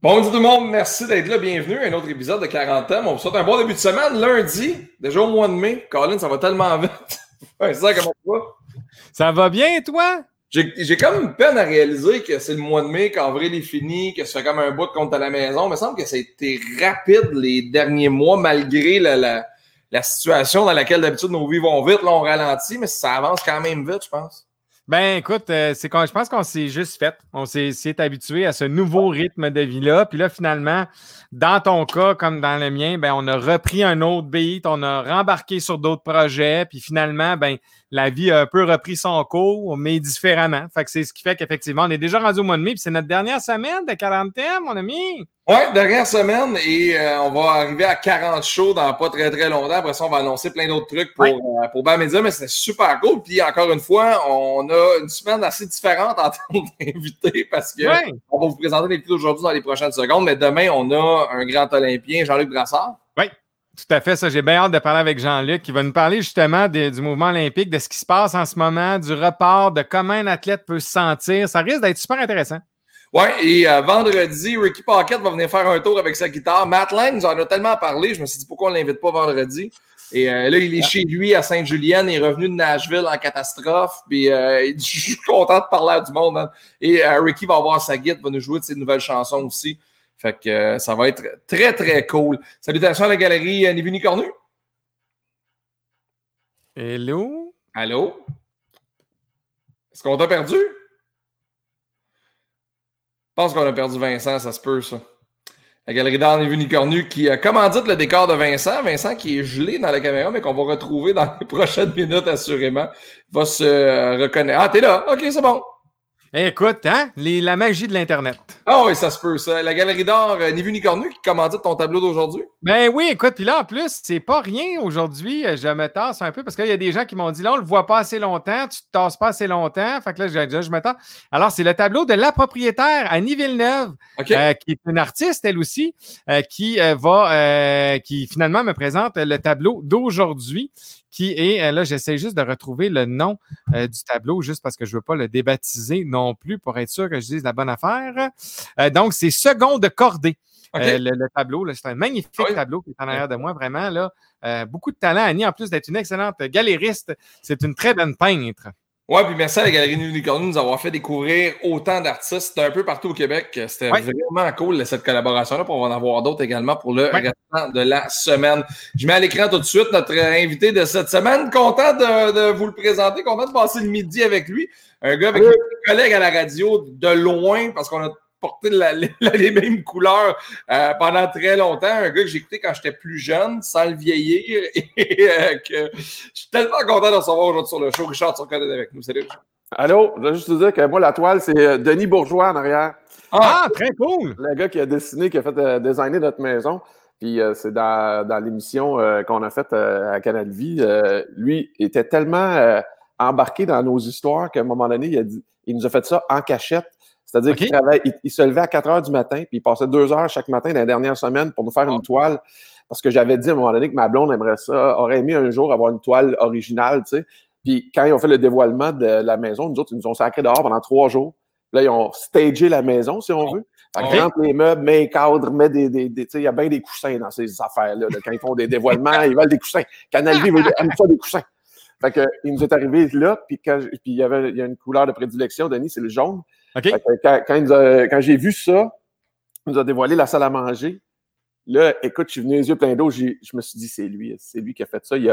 Bonjour tout le monde, merci d'être là, bienvenue à un autre épisode de 40 ans. On vous souhaite un bon début de semaine, lundi, déjà au mois de mai. Colin, ça va tellement vite. ça, comment ça va? Ça va bien, toi? J'ai comme une peine à réaliser que c'est le mois de mai, qu'avril est fini, que ça fait comme un bout de compte à la maison. Il me semble que ça a été rapide les derniers mois, malgré la, la, la situation dans laquelle d'habitude nos vies vont vite. Là, on ralentit, mais ça avance quand même vite, je pense. Ben écoute, euh, c'est quand je pense qu'on s'est juste fait. On s'est habitué à ce nouveau rythme de vie-là. Puis là, finalement, dans ton cas, comme dans le mien, ben, on a repris un autre beat, on a rembarqué sur d'autres projets. Puis finalement, ben, la vie a un peu repris son cours, mais différemment. Fait que c'est ce qui fait qu'effectivement, on est déjà rendu au mois de mai, puis c'est notre dernière semaine de quarantaine, mon ami. Ouais, dernière semaine, et euh, on va arriver à 40 shows dans pas très très longtemps. Après ça, on va annoncer plein d'autres trucs pour, euh, pour Bam Media, mais c'était super cool. Puis encore une fois, on a une semaine assez différente en termes d'invités parce que on va vous présenter les vidéos aujourd'hui dans les prochaines secondes, mais demain, on a un grand Olympien, Jean-Luc Brassard. Tout à fait, ça. J'ai bien hâte de parler avec Jean-Luc qui va nous parler justement du mouvement olympique, de ce qui se passe en ce moment, du report, de comment un athlète peut se sentir. Ça risque d'être super intéressant. Oui, et euh, vendredi, Ricky Pocket va venir faire un tour avec sa guitare. Matt Lang nous en a tellement parlé, je me suis dit pourquoi on ne l'invite pas vendredi? Et euh, là, il est chez lui à Sainte-Julienne, il est revenu de Nashville en catastrophe. Puis euh, je suis content de parler à du monde. Hein. Et Ricky va avoir sa guitare, va nous jouer de ses nouvelles chansons aussi. Fait que euh, ça va être très, très cool. Salutations à la galerie euh, Nivini Cornu. Hello? Allô? Est-ce qu'on t'a perdu? Je pense qu'on a perdu Vincent, ça se peut, ça. La galerie d'art Nivini Cornu qui a commandite le décor de Vincent. Vincent qui est gelé dans la caméra, mais qu'on va retrouver dans les prochaines minutes, assurément. Il va se euh, reconnaître. Ah, t'es là? OK, c'est bon. Écoute, hein? la magie de l'Internet. Ah oui, ça se peut, ça. La galerie d'art euh, Ni vu ni cornu qui commandite ton tableau d'aujourd'hui? Ben oui, écoute, puis là, en plus, c'est pas rien aujourd'hui. Euh, je me tasse un peu parce qu'il y a des gens qui m'ont dit là, on le voit pas assez longtemps, tu te tasses pas assez longtemps. Fait que là, je, je me tasse. Alors, c'est le tableau de la propriétaire, Annie Villeneuve, euh, qui est une artiste, elle aussi, qui va, qui finalement me présente le tableau d'aujourd'hui qui est, euh, là, j'essaie juste de retrouver le nom euh, du tableau, juste parce que je ne veux pas le débaptiser non plus pour être sûr que je dise la bonne affaire. Euh, donc, c'est Second de Cordée. le, tableau, c'est un magnifique tableau qui est en arrière de moi, vraiment. Là, beaucoup de talent, Annie, en plus d'être une excellente galériste. C'est une très bonne peintre. Oui, puis merci à la Galerie Unicorn de nous avoir fait découvrir autant d'artistes un peu partout au Québec. C'était vraiment cool cette collaboration-là. On va en avoir d'autres également pour le restant de la semaine. Je mets à l'écran tout de suite notre invité de cette semaine. Content de, vous le présenter, content de passer le midi avec lui. Un gars avec un collègue à la radio de loin parce qu'on a porter les mêmes couleurs euh, pendant très longtemps. Un gars que j'ai écouté quand j'étais plus jeune, sans le vieillir, et euh, que je suis tellement content de recevoir aujourd'hui sur le show. Richard Turcotte avec nous. Salut, Allô, je veux juste te dire que moi, la toile, c'est euh, Denis Bourgeois en arrière. Ah, ah, très cool! Le gars qui a dessiné, qui a fait designer notre maison. Puis c'est dans, dans l'émission qu'on a faite à Canal Vie. lui était tellement embarqué dans nos histoires qu'à un moment donné, il, a dit, il nous a fait ça en cachette c'est-à-dire qu'il il, se levait à 4 heures du matin, puis il passait deux heures chaque matin dans les dernières semaines pour nous faire une ah. toile. Parce que j'avais dit à un moment donné que ma blonde aimerait ça, aurait aimé un jour avoir une toile originale, tu sais. Puis quand ils ont fait le dévoilement de la maison, nous autres, ils nous ont sacré dehors pendant trois jours. Là, ils ont stagé la maison, si on veut. Fait que les meubles, met les cadres, met des. des, tu sais, il y a bien des coussins dans ces affaires-là. Quand ils font des dévoilements, ils veulent des coussins. Canal V veut des coussins. Fait que, il nous est arrivé là, puis, quand, puis il y avait il y a une couleur de prédilection, Denis, c'est le jaune. Quand, j'ai vu ça, il nous a dévoilé la salle à manger. Là, écoute, je suis venu les yeux pleins d'eau. Je me suis dit, c'est lui, c'est lui qui a fait ça. Il,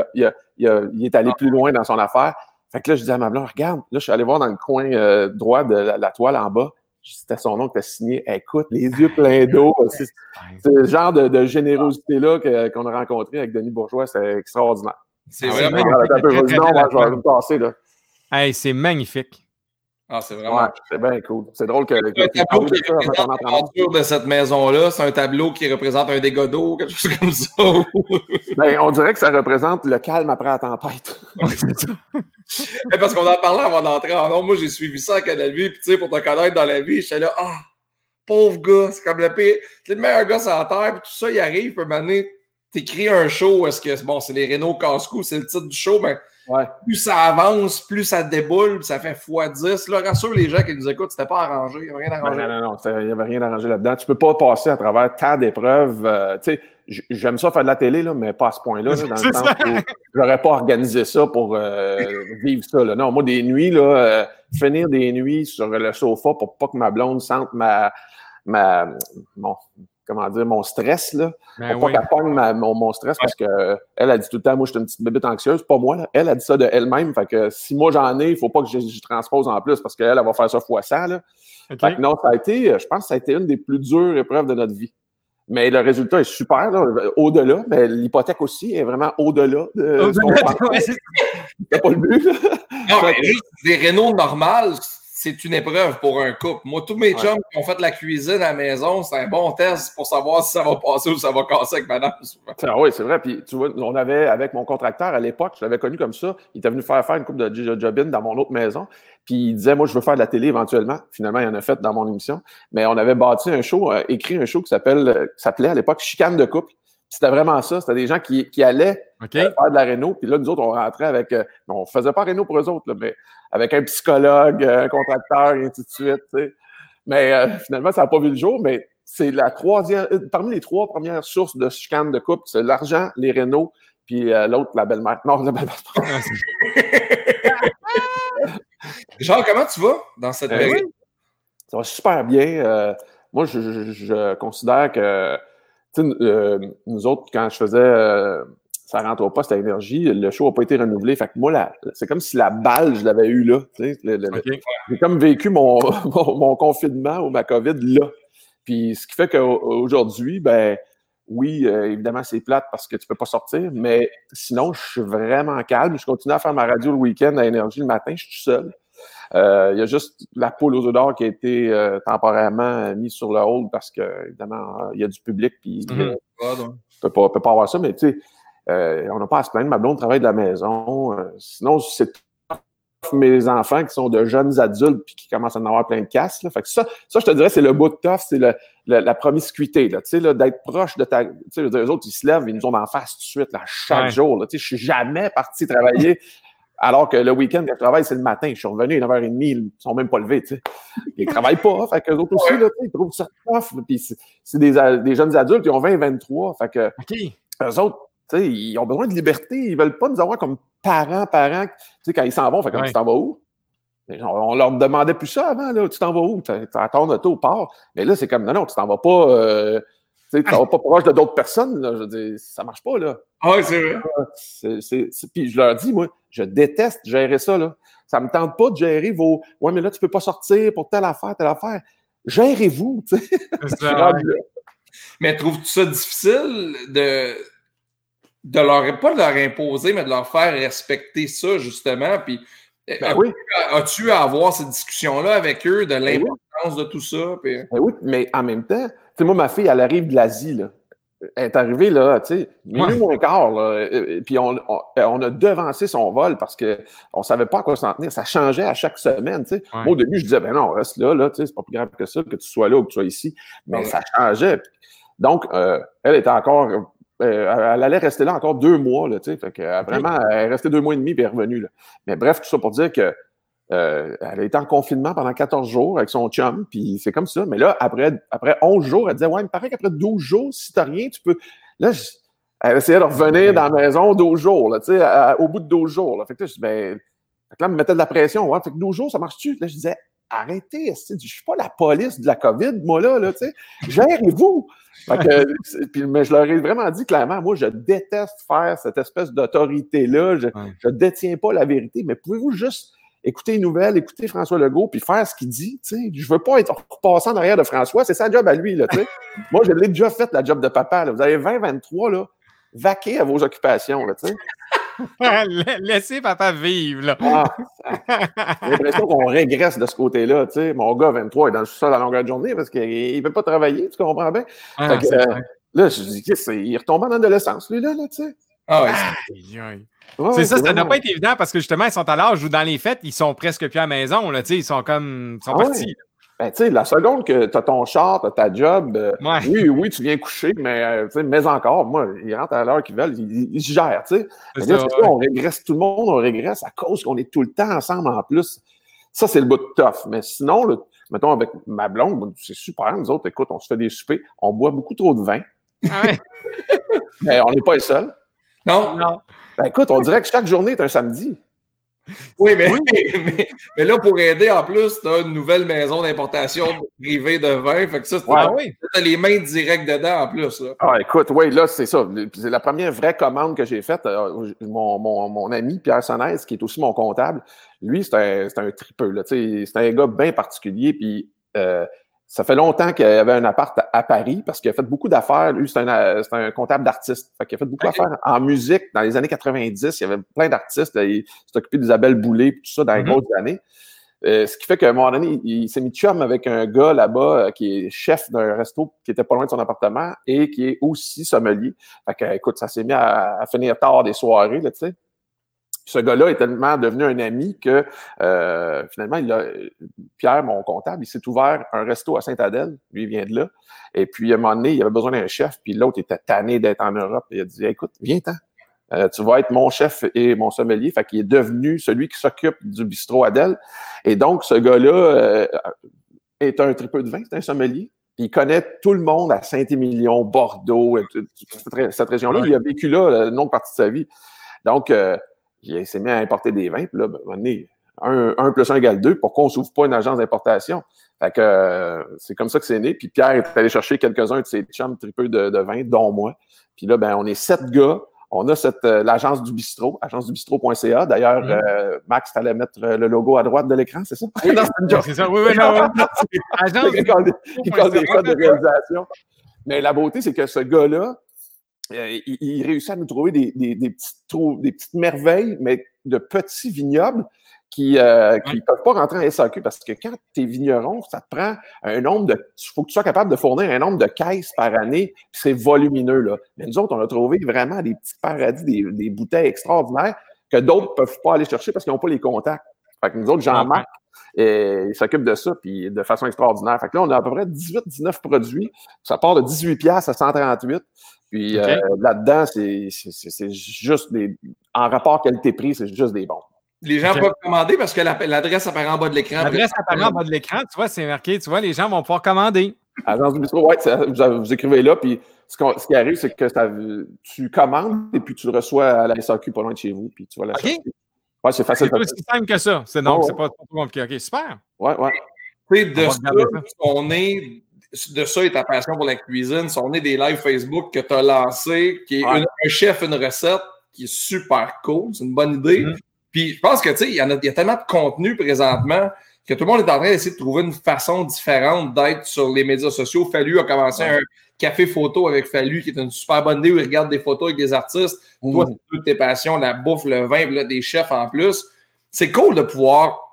est allé plus loin dans son affaire. Fait que là, je dis à ma blonde, regarde, là, je suis allé voir dans le coin euh, droit de la, toile en bas. C'était son nom qui a signé. Écoute, les yeux pleins d'eau. C'est le genre de, générosité-là qu'on a rencontré avec Denis Bourgeois. C'est extraordinaire. C'est vraiment. c'est magnifique. Ah, c'est vraiment. c'est bien cool. C'est drôle que. C'est un tableau qui représente de cette maison-là. C'est un tableau qui représente un dégât d'eau, quelque chose comme ça. ben, on dirait que ça représente le calme après la tempête. Parce qu'on en parlait avant d'entrer en nom. Moi, j'ai suivi ça à Canal Vie. Puis, tu sais, pour te connaître dans la vie, j'étais là, ah, pauvre gars, c'est comme le pire. C'est le meilleur gars sur la terre. Puis tout ça, il arrive, peut m'amener. T'écris un show. Est-ce que, bon, c'est les Renault casse-cou, c'est le titre du show, mais plus ça avance, plus ça déboule, ça fait x10. Là, rassure les gens qui nous écoutent, c'était pas arrangé, il n'y avait rien Ben, arrangé. non, non, non, il n'y avait rien arrangé là-dedans. Tu peux pas passer à travers tant d'épreuves. euh, tu sais, j'aime ça faire de la télé, là, mais pas à ce point-là, là, dans le sens où j'aurais pas organisé ça pour euh, vivre ça. Là. Non, moi, des nuits, là, euh, finir des nuits sur le sofa pour pas que ma blonde sente ma, ma mon, comment dire, mon stress, là. Ben pour oui. pas qu'elle pogne ma- mon, mon stress parce que elle a dit tout le temps, moi, je suis une petite bébête anxieuse. Pas moi, là. Elle a dit ça de elle-même. Fait que si moi j'en ai, il faut pas que je, je transpose en plus parce qu'elle, elle va faire ça fois 100, là. Fait que non, ça a été, euh, je pense que ça a été une des plus dures épreuves de notre vie. Mais le résultat est super, là, au-delà, mais l'hypothèque aussi est vraiment au-delà de. Ouais, c'est- pas le but. là. Non, mais juste des Renault normales, c'est une épreuve pour un couple. Moi, tous mes Ouais. chums qui ont fait la cuisine à la maison, c'est un bon test pour savoir si ça va passer ou ça va casser avec madame. Ah oui, c'est vrai. Puis, tu vois, on avait, avec mon contracteur à l'époque, je l'avais connu comme ça. Il était venu faire faire une coupe de jo- job-in dans mon autre maison. Puis, il disait, moi, je veux faire de la télé éventuellement. Finalement, il en a fait dans mon émission. Mais on avait bâti un show, euh, écrit un show qui s'appelle, euh, qui s'appelait à l'époque Chicane de couple. C'était vraiment ça. C'était des gens qui, qui allaient euh, faire de la réno. Puis là, nous autres, on rentrait avec. euh, on faisait pas réno pour eux autres, là, mais avec un psychologue, euh, un contracteur, et ainsi de suite. Mais euh, finalement, ça n'a pas vu le jour. Mais c'est la troisième. euh, Parmi les trois premières sources de chicane de couple, c'est l'argent, les rénaux, puis euh, l'autre, la belle-mère. Non, la belle-mère. Genre, comment tu vas dans cette Euh, période? Ça va super bien. Euh, moi, je, je- je considère que euh, nous autres, quand je faisais euh, ça rentre au poste à énergie, le show n'a pas été renouvelé. Fait que moi, c'est comme si la balle, je l'avais eu là. J'ai comme vécu mon, mon, mon confinement ou ma COVID là. Puis ce qui fait qu'aujourd'hui, ben oui, euh, évidemment, c'est plate parce que tu peux pas sortir, mais sinon, je suis vraiment calme. Je continue à faire ma radio le week-end à énergie le matin, je suis tout seul. Euh, Il y a juste la poule aux œufs d'or qui a été euh, temporairement mise sur le hold parce que, évidemment, euh, il y a du public, puis donc. on peut pas, on peut pas avoir ça, mais tu sais, euh, on n'a pas à se plaindre. Ma blonde travaille de la maison. euh, sinon, c'est mes enfants qui sont de jeunes adultes puis qui commencent à en avoir plein de casse. Là. Fait que ça, ça, je te dirais, c'est le bout de tough, c'est le, le- la promiscuité. Là, tu sais, là, d'être proche de ta. Tu sais, je veux dire, eux autres, ils se lèvent, ils nous ont en face tout de suite, là, chaque Ouais. jour. Là, tu sais, je suis jamais parti travailler. Alors que le week-end, quand je travaille, c'est le matin. Je suis revenu à 9h30, ils sont même pas levés, tu sais. Ils travaillent pas, fait que eux autres aussi, là, tu ils trouvent ça tough. Puis c'est, des, jeunes adultes, ils ont 20 23. Fait que eux autres, tu ils ont besoin de liberté. Ils veulent pas nous avoir comme parents, parents. Tu sais, quand ils s'en vont, fait comme Ouais. tu t'en vas où? On, leur demandait plus ça avant, là. Tu t'en vas où? T'as t'as ton auto au port. Mais là, c'est comme, non, non, tu t'en vas pas, euh, tu sais, vas pas proche de d'autres personnes, là. Je veux dire, ça marche pas, là. Ah, oui, c'est vrai. C'est- c'est- c'est- Puis je leur dis, moi, je déteste gérer ça, là. Ça me tente pas de gérer vos, ouais, mais là, tu peux pas sortir pour telle affaire, telle affaire. Gérez-vous, tu sais. Ça, ouais. Mais trouves-tu ça difficile de, de leur, pas de leur imposer, mais de leur faire respecter ça, justement? Puis, Ben as- oui. as-tu à avoir cette discussion-là avec eux de Ben oui. l'importance de tout ça? Puis... Ben oui, mais en même temps, sais, moi, ma fille, elle arrive de l'Asie, là. Elle est arrivée, là, tu sais, minuit moins quart, là. Et- et Puis on, on, on a devancé son vol parce qu'on ne savait pas à quoi s'en tenir. Ça changeait à chaque semaine, tu sais. Ouais. Moi, au début, je disais, ben non, reste là, là, tu sais, c'est pas plus grave que ça, que tu sois là ou que tu sois ici. Mais Ouais. ça changeait. Donc, euh, elle était encore, euh, elle allait rester là encore deux mois, là, tu sais. Fait que, euh, vraiment, elle est restée deux mois et demi puis elle est revenue, là. Mais bref, tout ça pour dire que euh, elle a été en confinement pendant 14 jours avec son chum, puis c'est comme ça. Mais là, après, après 11 jours, elle disait Ouais, il me paraît qu'après 12 jours, si t'as rien, tu peux. Là, je- elle essayait de revenir dans la maison 12 jours, là, à- au bout de 12 jours. Là. Fait que là, je dis Ben. Fait que là, elle me mettait de la pression. Ouais, fait que 12 jours, ça marche-tu? Là, je disais Arrêtez, je suis pas la police de la COVID, moi, là, là tu sais. Gérez-vous! Mais je leur ai vraiment dit clairement, moi, je déteste faire cette espèce d'autorité-là. Je, Ouais. je détiens pas la vérité, mais pouvez-vous juste écouter les nouvelles, écouter François Legault, puis faire ce qu'il dit, tu sais. Je veux pas être repassant en arrière de François, c'est sa job à lui, là, tu sais. Moi, je l'ai déjà fait, la job de papa, là. Vous avez 20, 23, là, vaquez à vos occupations, là, tu sais. La- Laissez papa vivre, là. Ah, j'ai l'impression qu'on régresse de ce côté-là, tu sais. Mon gars, 23, est dans le sol à longueur de journée parce qu'il ne peut pas travailler, tu comprends bien? Ah, que, euh. Là, je dis, il retombe en adolescence, lui, là, là, tu sais. Ah, ouais. Ouais, C'est ça, ça doit pas être évident parce que justement, ils sont à l'âge où dans les fêtes, ils sont presque plus à la maison. Là, ils sont comme. Ils sont Ah ouais. partis. Ben, tu sais, la seconde que tu as ton char, tu as ta job, euh, Ouais. oui, oui, tu viens coucher, mais, euh, mais encore, moi, ils rentrent à l'heure qu'ils veulent, ils, ils se gèrent, tu sais. On régresse, tout le monde, on régresse à cause qu'on est tout le temps ensemble en plus. Ça, c'est le bout de tough. Mais sinon, là, mettons, avec ma blonde, c'est super. Nous autres, écoute, on se fait des soupers, on boit beaucoup trop de vin, Ah ouais. mais on n'est pas les seuls. Non? Non. Ben, écoute, on dirait que chaque journée est un samedi. Oui, mais, mais, mais là, pour aider, en plus, tu as une nouvelle maison d'importation privée de vin. Fait que ça, Ouais. Ah oui. tu as les mains directes dedans, en plus. Là. Ah, écoute, oui, là, c'est ça. C'est la première vraie commande que j'ai faite. Euh, Mon, mon, mon ami Pierre Sonès, qui est aussi mon comptable, lui, c'est un, c'est un tripeux. là. Tu sais, C'est un gars bien particulier. Puis euh, ça fait longtemps qu'il avait un appart à, à Paris parce qu'il a fait beaucoup d'affaires. Lui, c'est un, euh, c'est un comptable d'artistes. Fait qu'il a fait beaucoup d'affaires en musique. Dans les années 90, il y avait plein d'artistes. Il s'est occupé d'Isabelle Boulay et tout ça dans les Mhm. grosses années. Euh, ce qui fait qu'à un moment donné, il, il s'est mis chum avec un gars là-bas euh, qui est chef d'un resto qui était pas loin de son appartement et qui est aussi sommelier. Fait que, écoute, ça s'est mis à, à finir tard des soirées, là, tu sais. Ce gars-là est tellement devenu un ami que euh, finalement, il a, Pierre, mon comptable, il s'est ouvert un resto à Saint-Adèle. Lui, il vient de là. Et puis, à un moment donné, il avait besoin d'un chef. Puis l'autre était tanné d'être en Europe. Il a dit Écoute, viens-t'en. Euh, tu vas être mon chef et mon sommelier. Fait qu'il est devenu celui qui s'occupe du bistrot Adèle. Et donc, ce gars-là euh, est un tripeux de vin, c'est un sommelier. Il connaît tout le monde à Saint-Émilion, Bordeaux, toute cette, région-là. Il a vécu là une longue partie de sa vie. Donc, euh, il s'est mis à importer des vins. Puis là, ben, à un moment donné, plus un égale deux. Pourquoi on s'ouvre pas une agence d'importation? Fait que euh, c'est comme ça que c'est né. Puis Pierre est allé chercher quelques-uns de ses chums tripeux de, de vin, dont moi. Puis là, ben, on est sept gars. On a cette euh, l'agence du bistrot, agencedubistrot.ca. D'ailleurs, Mhm. euh, Max, tu allais mettre euh, le logo à droite de l'écran, c'est ça? C'est ça. Oui, oui, non. oui. Agence Il colle des- codes de réalisation. Mais la beauté, c'est que ce gars-là, euh, il, il réussit à nous trouver des, des, des, petites, trou- des petites merveilles, mais de petits vignobles qui ne Ouais. peuvent pas rentrer en SAQ parce que quand tu es vigneron, ça te prend un nombre de. Il faut que tu sois capable de fournir un nombre de caisses par année, puis c'est volumineux. Là. Mais nous autres, on a trouvé vraiment des petits paradis, des, bouteilles extraordinaires que d'autres ne peuvent pas aller chercher parce qu'ils n'ont pas les contacts. Fait que nous autres, Jean-Marc, euh, il s'occupe de ça, puis de façon extraordinaire. Fait que là, on a à peu près 18-19 produits. Ça part de 18 piastres à 138. Puis euh, là-dedans, c'est juste des. En rapport qualité-prix, c'est juste des bons. Les gens peuvent commander parce que la- l'adresse apparaît en bas de l'écran. L'adresse apparaît en bas de l'écran. Tu vois, c'est marqué. Tu vois, les gens vont pouvoir commander. Agence du bistrot, ouais, ça- vous, vous écrivez là, puis ce, qui arrive, c'est que ça- tu commandes et puis tu le reçois à la SAQ pas loin de chez vous, puis tu vas la OK. chercher. Ouais, c'est facile. C'est aussi simple que ça. C'est donc, Oh, c'est pas trop compliqué. OK, super. Ouais, ouais. Tu sais, de ça, on est de ça et ta passion pour la cuisine, si on est des lives Facebook que tu as lancé, qui est Ouais. une- un chef, une recette, qui est super cool, c'est une bonne idée. Mhm. Puis je pense que tu sais, il y, a- il y a tellement de contenu présentement que tout le monde est en train d'essayer de trouver une façon différente d'être sur les médias sociaux. Fallu a commencé Ouais. un café photo avec Fallu, qui est une super bonne idée où il regarde des photos avec des artistes. Toi, Mhm. c'est toutes tes passions, la bouffe, le vin, là, des chefs en plus. C'est cool de pouvoir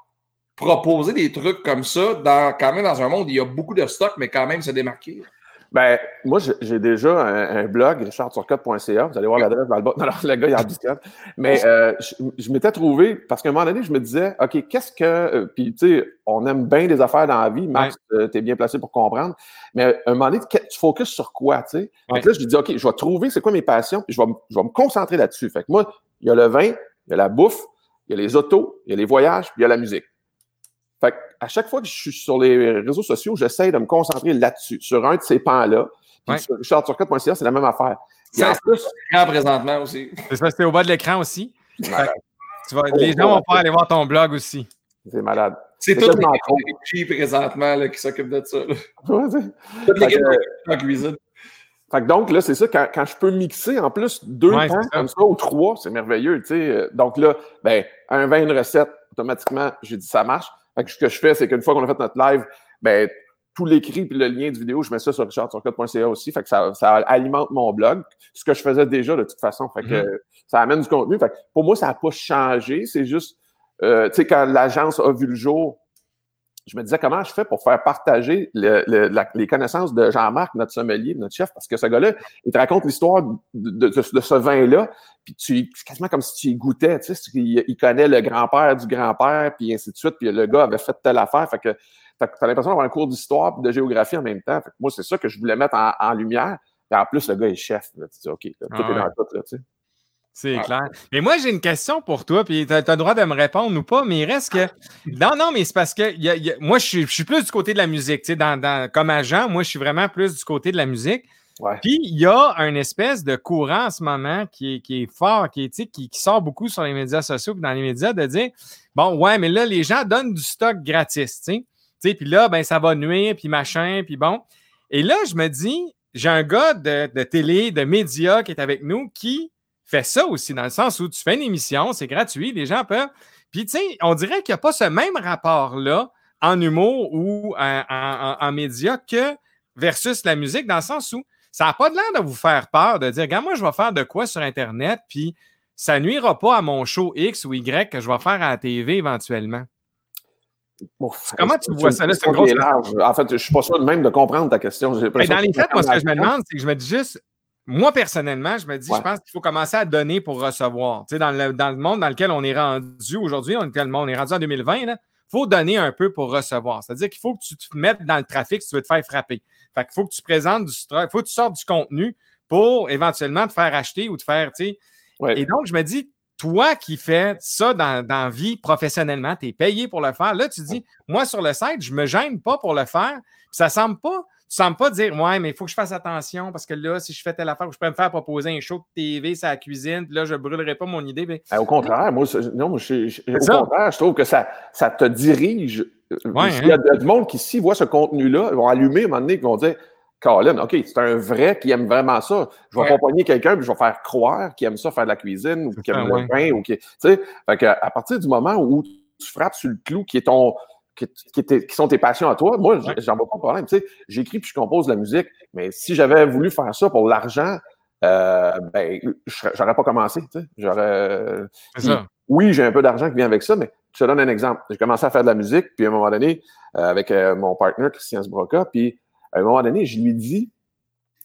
proposer des trucs comme ça dans, quand même dans un monde où il y a beaucoup de stock, mais quand même se démarquer. Ben, moi, j'ai- déjà un, un blog, richardturcotte.ca. Vous allez voir l'adresse dans le bas. Non, non, le gars, il a biscotte. Mais euh, je, je m'étais trouvé, parce qu'à un moment donné, je me disais, OK, qu'est-ce que. euh, Puis, tu sais, on aime bien les affaires dans la vie. Max, euh, t'es bien placé pour comprendre. Mais à un moment donné, tu focuses sur quoi, tu sais? Que là, je me dis, OK, je vais trouver c'est quoi mes passions, puis je vais, je vais me concentrer là-dessus. Fait que moi, il y a le vin, il y a la bouffe, il y a les autos, il y a les voyages, puis il y a la musique. Fait que à chaque fois que je suis sur les réseaux sociaux, j'essaie de me concentrer là-dessus, sur un de ces pans-là. Puis Ouais. sur richardturcotte.ca, c'est la même affaire. Puis en plus, Grand présentement aussi. C'est ça, c'est au bas de l'écran aussi. Tu vas, Oh, les gens vont pouvoir aller voir ton blog aussi. c'est malade. C'est C'est toute l'équipe présentement là, qui s'occupe de ça. là. Ouais, c'est- Toute l'équipe Fait que- en cuisine. Fait que donc, là, c'est ça, quand, quand je peux mixer en plus deux Ouais, pans c'est comme ça ou trois, c'est merveilleux, tu sais. Euh, Donc là, ben, un vin, une recette, automatiquement, j'ai dit ça marche. Fait que ce que je fais, c'est qu'une fois qu'on a fait notre live, ben, tout l'écrit puis le lien de vidéo, je mets ça sur richardturcotte.ca aussi. Fait que ça, ça alimente mon blog, ce que je faisais déjà de toute façon. Fait que Mhm. ça amène du contenu. Fait que pour moi, ça n'a pas changé. C'est juste, euh, tu sais, quand l'agence a vu le jour, je me disais comment je fais pour faire partager les connaissances de Jean-Marc, notre sommelier, notre chef, parce que ce gars-là, il te raconte l'histoire de, ce vin-là, puis tu, c'est quasiment comme si tu y goûtais, tu sais, il, connaît le grand-père du grand-père, puis ainsi de suite, puis le gars avait fait telle affaire, fait que tu as, l'impression d'avoir un cours d'histoire et de géographie en même temps. moi, c'est ça que je voulais mettre en, lumière. Et en plus, le gars est chef. Tu dis, OK, tout ah est dans tout, là, tu sais. C'est clair. Mais moi, j'ai une question pour toi, puis tu as, le droit de me répondre ou pas, mais il reste que. Non, non, mais c'est parce que moi, je suis, plus du côté de la musique. Tu sais, dans, comme agent, moi, je suis vraiment plus du côté de la musique. Puis il y a un espèce de courant en ce moment qui est, qui est fort, qui, est, qui, qui, sort beaucoup sur les médias sociaux et dans les médias de dire Bon, ouais, mais là, les gens donnent du stock gratis. Tu sais, puis là, ben, ça va nuire, puis machin, puis bon. Et là, je me dis, j'ai un gars de, de télé, de médias qui est avec nous qui fais ça aussi, dans le sens où tu fais une émission, c'est gratuit, les gens peuvent. Puis, tu sais, on dirait qu'il n'y a pas ce même rapport-là en humour ou en, en, médias que versus la musique, dans le sens où ça n'a pas de l'air de vous faire peur de dire, regarde, moi, je vais faire de quoi sur Internet, puis ça nuira pas à mon show X ou Y que je vais faire à la TV éventuellement. Comment tu vois ça? Là, c'est En fait, je ne suis pas sûr de même de comprendre ta question. Mais dans les faits, moi, ce que je me demande, c'est que je me dis juste, moi, personnellement, je me dis, je pense qu'il faut commencer à donner pour recevoir. Tu sais, dans le, dans le monde dans lequel on est rendu aujourd'hui, on on est rendu en 2020, il faut donner un peu pour recevoir. C'est-à-dire qu'il faut que tu te mettes dans le trafic si tu veux te faire frapper. Fait qu'il faut que tu présentes du il faut que tu sortes du contenu pour éventuellement te faire acheter ou te faire, tu sais. Et donc, je me dis, toi qui fais ça dans, la vie professionnellement, tu es payé pour le faire. Là, tu dis, moi, sur le site, je ne me gêne pas pour le faire. Ça ne semble pas tu ne sembles pas dire Ouais, mais il faut que je fasse attention parce que là, si je fais telle affaire, je peux me faire proposer un show de TV, ça la cuisine, puis là, je ne brûlerai pas mon idée. Mais... Ben, au contraire, moi, non, je, au contraire, je trouve que ça, ça te dirige. Ouais, il y a hein? du monde qui, s'ils voient ce contenu-là, vont allumer à un moment donné, ils vont dire Colin, OK, c'est un vrai qui aime vraiment ça. Je vais accompagner quelqu'un, puis je vais faire croire qu'il aime ça, faire de la cuisine, ou qu'il aime le pain, ou qui. Tu sais, fait à partir du moment où tu frappes sur le clou qui est ton qui, sont tes passions à toi, moi, j'en vois pas de problème. Tu sais, j'écris puis je compose de la musique, mais si j'avais voulu faire ça pour l'argent, euh, ben, j'aurais pas commencé. Tu sais. J'aurais. Oui, j'ai un peu d'argent qui vient avec ça, mais je te donne un exemple. J'ai commencé à faire de la musique, puis à un moment donné, euh, avec euh, mon partenaire, Christian Sbroca, puis à un moment donné, je lui dis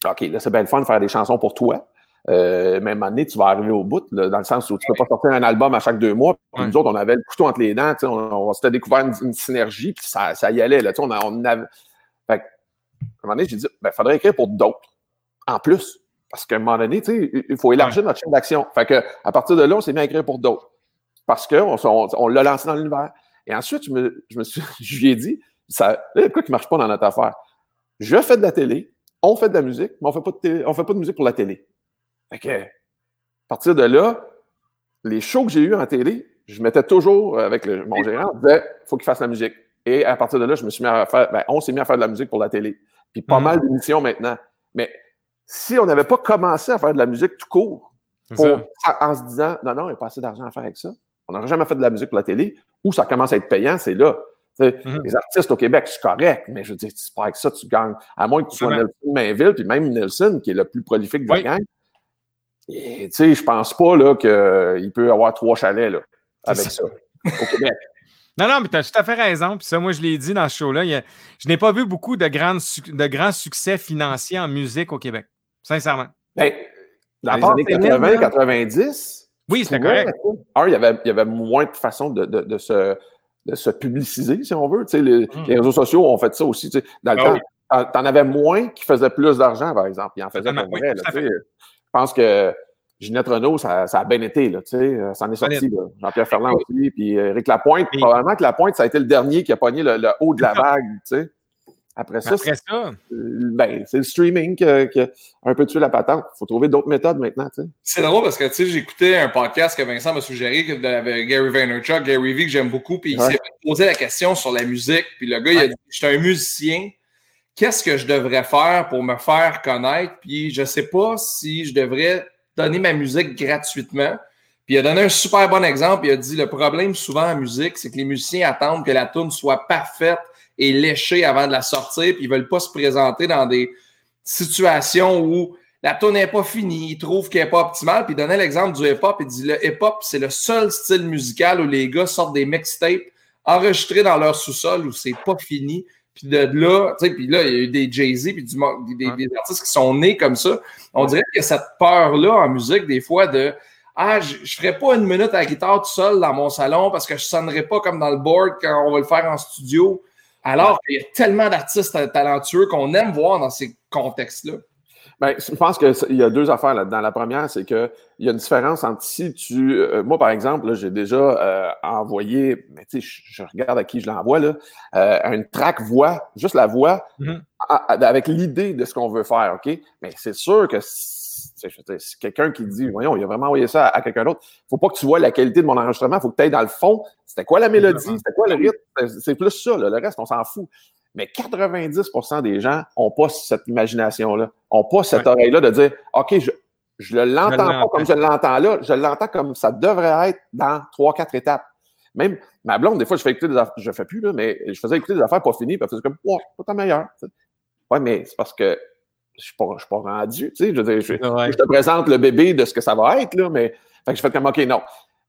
OK, là, c'est bien le fun de faire des chansons pour toi. Euh, même année, tu vas arriver au bout, dans le sens où tu ne peux pas sortir un album à chaque deux mois. Nous autres, on avait le couteau entre les dents, on, on s'était découvert une, synergie, puis ça, ça, y allait. Là, on, on avait... Fait, à un moment donné, j'ai dit, il ben, faudrait écrire pour d'autres, en plus. Parce qu'à un moment donné, il faut élargir notre chaîne d'action. Fait que, à partir de là, on s'est mis à écrire pour d'autres. Parce qu'on on, on, l'a lancé dans l'univers. Et ensuite, je me, je me suis, je lui ai dit, ça, pourquoi qui ne marche pas dans notre affaire? Je fais de la télé, on fait de la musique, mais on ne on fait pas de musique pour la télé. Fait que, à partir de là, les shows que j'ai eus en télé, je mettais toujours avec le, mon gérant, on disait, faut qu'il fasse la musique. Et à partir de là, je me suis mis à faire, ben, on s'est mis à faire de la musique pour la télé. Puis pas mhm. mal d'émissions maintenant. Mais si on n'avait pas commencé à faire de la musique tout court, en se disant, non, non, il n'y a pas assez d'argent à faire avec ça, on n'aurait jamais fait de la musique pour la télé, ou ça commence à être payant, c'est là. Mhm. Les artistes au Québec, c'est correct, mais je veux dire, c'est pas avec ça tu gagnes. À moins que tu sois Nelson Mainville, puis même Nelson, qui est le plus prolifique de la gang, tu sais, je pense pas là, qu'il peut avoir trois chalets là, avec ça. au Québec. Non, non, mais tu as tout à fait raison. Puis ça, moi, je l'ai dit dans ce show-là. Je n'ai pas vu beaucoup de, grands de grands succès financiers en musique au Québec. Sincèrement. Ben, dans les années 80, 90. Oui, c'était correct. Un, il y, avait, il y avait moins de façons de, de, de, se, de se publiciser, si on veut. Tu sais, les, hmm. les, réseaux sociaux ont fait ça aussi. Tu sais. Dans le ah temps, t'en avais moins qui faisaient plus d'argent, par exemple. Ils en faisaient comme Je pense que Ginette Renault, ça, a bien été, là, tu sais, ça en est sorti, Jean-Pierre Ferland aussi, puis Eric Lapointe, probablement que Lapointe, ça a été le dernier qui a pogné le, haut de la vague, tu sais. Après ça, c'est, ben, c'est le streaming qui a, un peu tué la patente. Il faut trouver d'autres méthodes maintenant. Tu sais. C'est drôle parce que tu sais, j'écoutais un podcast que Vincent m'a suggéré avec Gary Vaynerchuk, Gary Vee, que j'aime beaucoup, puis il s'est posé la question sur la musique. Puis le gars, il a dit Je suis un musicien, qu'est-ce que je devrais faire pour me faire connaître? Puis je ne sais pas si je devrais donner ma musique gratuitement. Puis il a donné un super bon exemple. Il a dit le problème souvent en musique, c'est que les musiciens attendent que la tune soit parfaite et léchée avant de la sortir, puis ils veulent pas se présenter dans des situations où la tune n'est pas finie, ils trouvent qu'elle n'est pas optimale. Puis il donnait l'exemple du hip-hop. Il dit le hip-hop, c'est le seul style musical où les gars sortent des mixtapes enregistrés dans leur sous-sol où c'est pas fini. Puis de là, tu sais, puis là, il y a eu des Jay-Z puis du, des, des, artistes qui sont nés comme ça. On dirait que cette peur-là en musique, des fois, de Ah, je, je ferais pas une minute à la guitare tout seul dans mon salon parce que je sonnerais pas comme dans le board quand on va le faire en studio. Alors qu'il y a tellement d'artistes talentueux qu'on aime voir dans ces contextes-là. Bien, je pense qu'il y a deux affaires là-dedans. La première, c'est qu'il y a une différence entre si tu. Euh, moi, par exemple, j'ai déjà euh, envoyé, mais tu sais, je, regarde à qui je l'envoie, là, euh, une track voix, juste la voix, mm-hmm. avec l'idée de ce qu'on veut faire, OK? Mais c'est sûr que si, quelqu'un qui dit, voyons, il a vraiment envoyé ça à, quelqu'un d'autre, il faut pas que tu vois la qualité de mon enregistrement, il faut que tu ailles dans le fond. C'était quoi la mélodie? C'était quoi le rythme? C'est plus ça, le reste, on s'en fout. Mais 90% des gens n'ont pas cette imagination-là, n'ont pas cette oreille-là de dire OK, je ne l'entends pas comme je l'entends là, je l'entends comme ça devrait être dans trois, quatre étapes. Même ma blonde, des fois, je fais écouter des affaires, je ne fais plus, là, mais je faisais écouter des affaires pas finies, puis elle faisait comme, oh, pas ta meilleure. Oui, mais c'est parce que je ne suis, pas rendu. Tu sais, je, je, je, te présente le bébé de ce que ça va être, là, mais fait que je fais comme, OK, non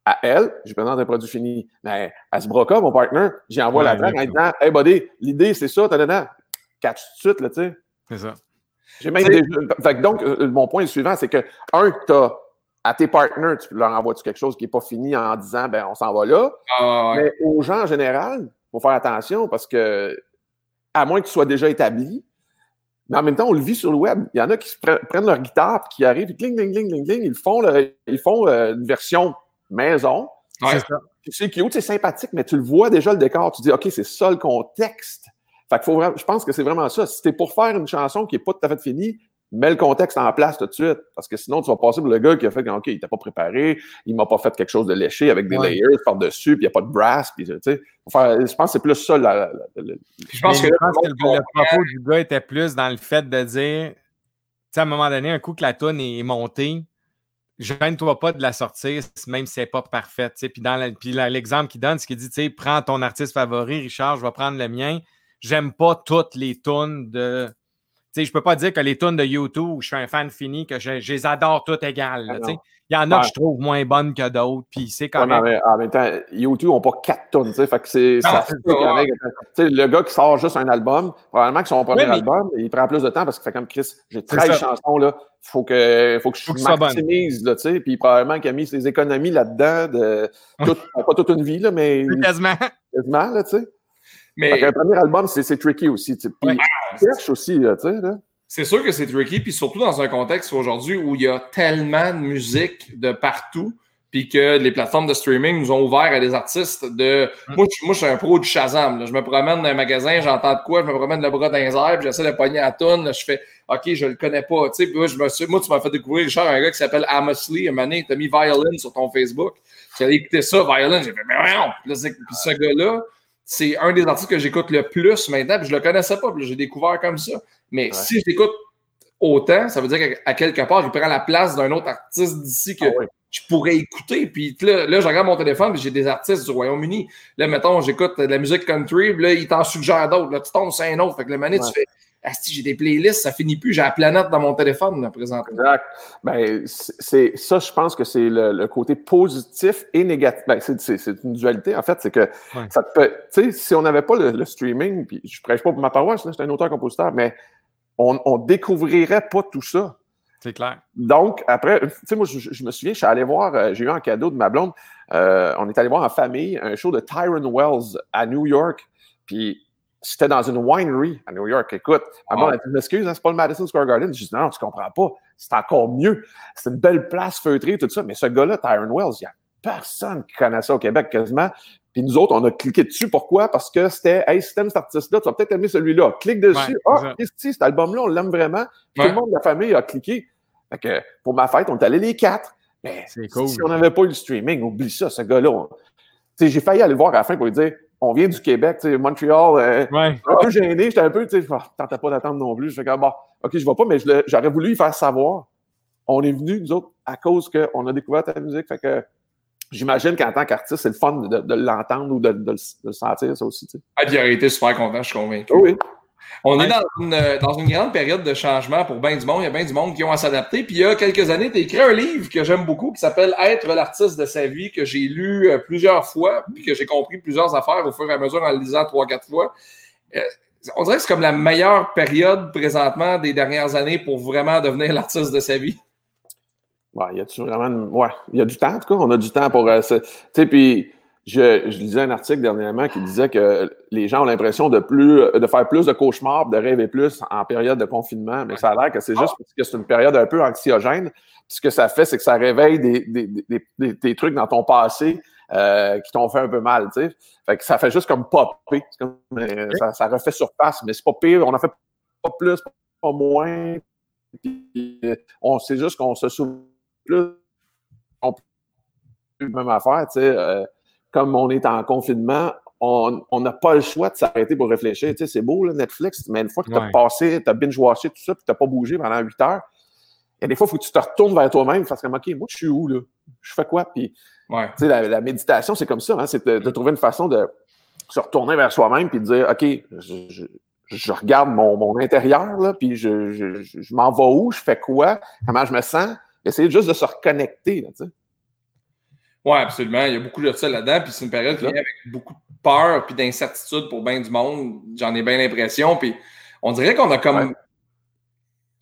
à elle, je présente un produit fini. Mais à ce broca, mon partner, j'y envoie la track en disant Hey buddy, l'idée c'est ça, t'as dedans. Catch tout de suite, là, tu sais. C'est ça. J'ai même Fait que donc, euh, mon point suivant, c'est que, un, t'as à tes partners, tu leur envoies-tu quelque chose qui n'est pas fini en disant ben on s'en va là. Ah, Mais aux gens en général, il faut faire attention parce que, à moins que tu sois déjà établi, mais en même temps, on le vit sur le web. Il y en a qui prennent leur guitare, qui arrivent, cling, cling, cling, cling, cling, ils font, ils font euh, une version maison. C'est ça. C'est cute, c'est sympathique, mais tu le vois déjà le décor. Tu dis, OK, c'est ça le contexte. Fait que faut vraiment, je pense que c'est vraiment ça. Si t'es pour faire une chanson qui n'est pas tout à fait finie, mets le contexte en place tout de suite. Parce que sinon, tu vas passer pour le gars qui a fait OK, il t'a pas préparé, il m'a pas fait quelque chose de léché avec des layers par-dessus, puis il n'y a pas de brass. Puis, tu sais, je pense que c'est plus ça. La, je pense que, le, propos du gars était plus dans le fait de dire, tu sais, à un moment donné, un coup que la tonne est montée, gêne-toi pas de la sortir, même si n'est pas parfaite. Puis dans l'exemple qu'il donne, ce qu'il dit, prends ton artiste favori, Richard, je vais prendre le mien. J'aime pas toutes les tunes de. Je ne peux pas dire que les tunes de YouTube, je suis un fan fini, que je, les adore toutes égales. Ah il y en a que je trouve moins bonnes que d'autres, puis c'est quand même. en même temps, YouTube n'a pas quatre tonnes, tu sais, fait que c'est. Ça le gars qui sort juste un album, probablement que son premier album, il prend plus de temps parce qu'il fait comme Chris, j'ai 13 chansons, là, faut que, faut que je maximise, là, tu sais, puis probablement qu'il a mis ses économies là-dedans, de pas toute une vie, là, mais. Quasiment. Quasiment, là, tu sais. Mais. un premier album, c'est tricky aussi, tu sais. Puis, cherche aussi, tu sais, là. C'est sûr que c'est tricky, puis surtout dans un contexte aujourd'hui où il y a tellement de musique de partout, puis que les plateformes de streaming nous ont ouvert à des artistes de. Mm. Moi, je, moi, je suis un pro du Shazam. Je me promène dans un magasin, j'entends de quoi, je me promène le bras dans les airs, puis j'essaie de pogner à tonne. Je fais OK, je le connais pas. Tu sais, moi, je me suis, moi, tu m'as fait découvrir, Richard, un gars qui s'appelle Amos Lee. Un moment donné, tu as mis Violin sur ton Facebook. Tu allé écouter ça, Violin. J'ai fait, mais voyons! Puis, ce gars-là, c'est un des artistes que j'écoute le plus maintenant, puis je le connaissais pas, puis j'ai découvert comme ça. Mais si je l'écoute autant, ça veut dire qu'à quelque part, il prend la place d'un autre artiste d'ici que ah je pourrais écouter. Puis là, là, je regarde mon téléphone, puis j'ai des artistes du Royaume-Uni. Là, mettons, j'écoute de la musique country, puis là, il t'en suggère d'autres. Là, tu tombes sur un autre. Fait que le mané, tu fais si j'ai des playlists, ça finit plus. J'ai la planète dans mon téléphone, là, présentement. Exact. Ben, c'est, ça, je pense que c'est le, côté positif et négatif. Ben, c'est, une dualité, en fait. C'est que ça te peut. Tu sais, si on n'avait pas le, streaming, puis je prêche pas pour ma paroisse, je suis un auteur-compositeur, mais on, on découvrirait pas tout ça. C'est clair. Donc, après, tu sais, moi, je, me souviens, je suis allé voir, euh, j'ai eu un cadeau de ma blonde. Euh, on est allé voir en famille un show de Tyron Wells à New York. Puis, c'était dans une winery à New York. Écoute, ma blonde a dit Excuse, hein, c'est pas le Madison Square Garden. Je dis Non, tu comprends pas. C'est encore mieux. C'est une belle place feutrée, tout ça. Mais ce gars-là, Tyron Wells, il n'y a personne qui connaît ça au Québec quasiment. Puis nous autres, on a cliqué dessus. Pourquoi? Parce que c'était, hey, si t'aimes cet artiste-là, tu vas peut-être aimer celui-là. Clique dessus. Ah, oh, cet album-là, on l'aime vraiment. Puis tout le monde de la famille a cliqué. Fait que pour ma fête, on est allés les quatre. Mais cool. si on n'avait pas eu le streaming, oublie ça, ce gars-là. J'ai failli aller le voir à la fin pour lui dire on vient du Québec, Montréal, euh, un peu gêné, j'étais un peu, tu sais, je tentais pas d'attendre non plus. Je fais comme, bon, OK, je vais pas, mais j'aurais voulu lui faire savoir. On est venu, nous autres, à cause qu'on a découvert ta musique. Fait que J'imagine qu'en tant qu'artiste, c'est le fun de, l'entendre ou de, le sentir, ça aussi. Tu sais. Ah, il aurait été super content, je suis convaincu. oui. On est dans une, dans une, grande période de changement pour bien du monde. Il y a bien du monde qui ont à s'adapter. Puis il y a quelques années, tu as écrit un livre que j'aime beaucoup qui s'appelle Être l'artiste de sa vie, que j'ai lu euh, plusieurs fois, puis que j'ai compris plusieurs affaires au fur et à mesure en le lisant trois, quatre fois. Euh, on dirait que c'est comme la meilleure période présentement des dernières années pour vraiment devenir l'artiste de sa vie. Ouais, il y a vraiment. Ouais, il y a du temps, en tout cas. On a du temps pour. Euh, tu sais, puis je, lisais un article dernièrement qui disait que les gens ont l'impression de plus de faire plus de cauchemars, de rêver plus en période de confinement, mais ça a l'air que c'est juste parce que c'est une période un peu anxiogène. ce que ça fait, c'est que ça réveille des, trucs dans ton passé euh, qui t'ont fait un peu mal. Fait que ça fait juste comme popper. Euh, ça, refait surface, mais c'est pas pire. On a fait pas plus, pas moins. Euh, on sait juste qu'on se souvient plus. On peut même affaire, tu sais comme on est en confinement, on n'a pas le choix de s'arrêter pour réfléchir. Tu sais, c'est beau, là, Netflix, mais une fois que tu as passé, tu as binge-watché tout ça, puis tu n'as pas bougé pendant 8 heures, il y a des fois, il faut que tu te retournes vers toi-même parce que, OK, moi, je suis où, là? Je fais quoi? Puis, tu sais, la, méditation, c'est comme ça, hein, c'est de, trouver une façon de se retourner vers soi-même puis de dire, OK, je, regarde mon, intérieur, là, puis je, je m'en vais où? Je fais quoi? Comment je me sens? Essayer juste de se reconnecter, tu sais. Oui, absolument. Il y a beaucoup de ça là-dedans. Puis c'est une période qui vient avec beaucoup de peur puis d'incertitude pour bien du monde. J'en ai bien l'impression. Puis on dirait qu'on a comme.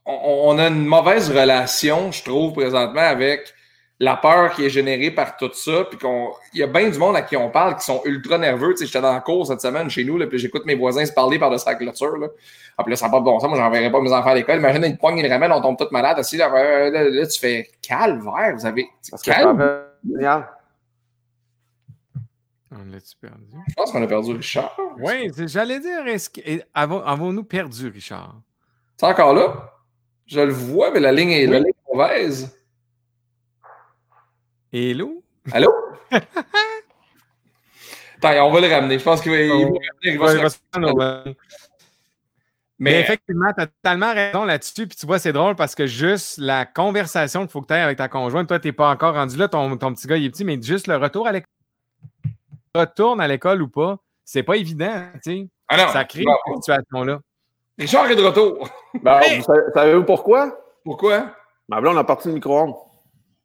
On, a une mauvaise relation, je trouve, présentement, avec la peur qui est générée par tout ça. Puis qu'on. Il y a bien du monde à qui on parle qui sont ultra nerveux. Tu sais, j'étais dans la cour cette semaine chez nous, là, puis j'écoute mes voisins se parler par de sa clôture. Là. Ah, puis là, ça n'a pas de bon sens. Moi, j'enverrai pas mes enfants à l'école. Imagine une poigne, ils ramènent, on tombe tous malades. là, là, tu fais calvaire, vous avez. Calme. On l'a-tu perdu? Je pense qu'on a perdu Richard. Oui, j'allais dire, avons-nous perdu Richard? C'est encore là? Je le vois, mais la ligne est, la ligne mauvaise. Hello? Allô? Attends, on va le ramener. Je pense qu'il va, il va, se mais, effectivement, tu as totalement raison là-dessus. Puis tu vois, c'est drôle parce que juste la conversation qu'il faut que tu aies avec ta conjointe, toi, tu n'es pas encore rendu là, ton, ton, petit gars, il est petit, mais juste le retour à l'école. Retourne à l'école ou pas, c'est pas évident. tu sais. Ah ça crée cette situation-là. Richard est de retour. Ben, Savez-vous pourquoi? Pourquoi? Ma blonde a parti le micro-ondes.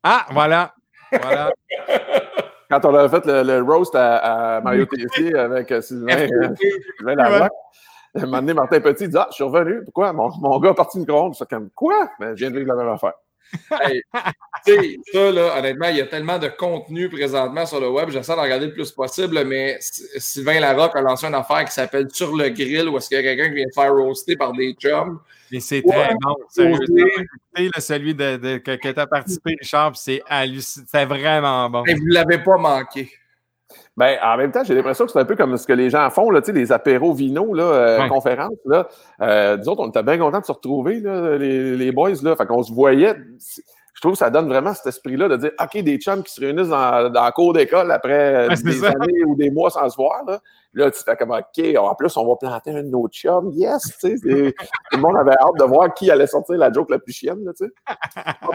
Ah, voilà. voilà. Quand on a fait le, roast à, Mario Tessier avec euh, Sylvain, euh, Sylvain Larocque, un moment donné, Martin Petit dit Ah, je suis revenu. Pourquoi? Mon, mon gars a parti une micro-ondes. C'est comme Quoi? Ben, je viens de vivre la même affaire. Hey, ça, là, honnêtement, il y a tellement de contenu présentement sur le web. J'essaie de regarder le plus possible, mais Sylvain Larocque a lancé une affaire qui s'appelle Sur le grill, où est-ce qu'il y a quelqu'un qui vient se faire roaster par des chums. Et c'est très bon. Sérieusement, celui de, que, que tu as participé, Richard, c'est hallucinant. C'est vraiment bon. Et vous ne l'avez pas manqué. Ben, en même temps, j'ai l'impression que c'est un peu comme ce que les gens font, là, les apéros vino, là, euh, conférences. Là. Euh, disons, on était bien contents de se retrouver, là, les, les boys. Là. Fait qu'on se voyait. Je trouve que ça donne vraiment cet esprit-là de dire OK, des chums qui se réunissent dans, dans la cour d'école après des années ou des mois sans se voir. Là, là tu fais comme OK, en plus, on va planter un autre chum. Yes! Tu sais, tout le monde avait hâte de voir qui allait sortir la joke la plus chienne. Là, tu sais.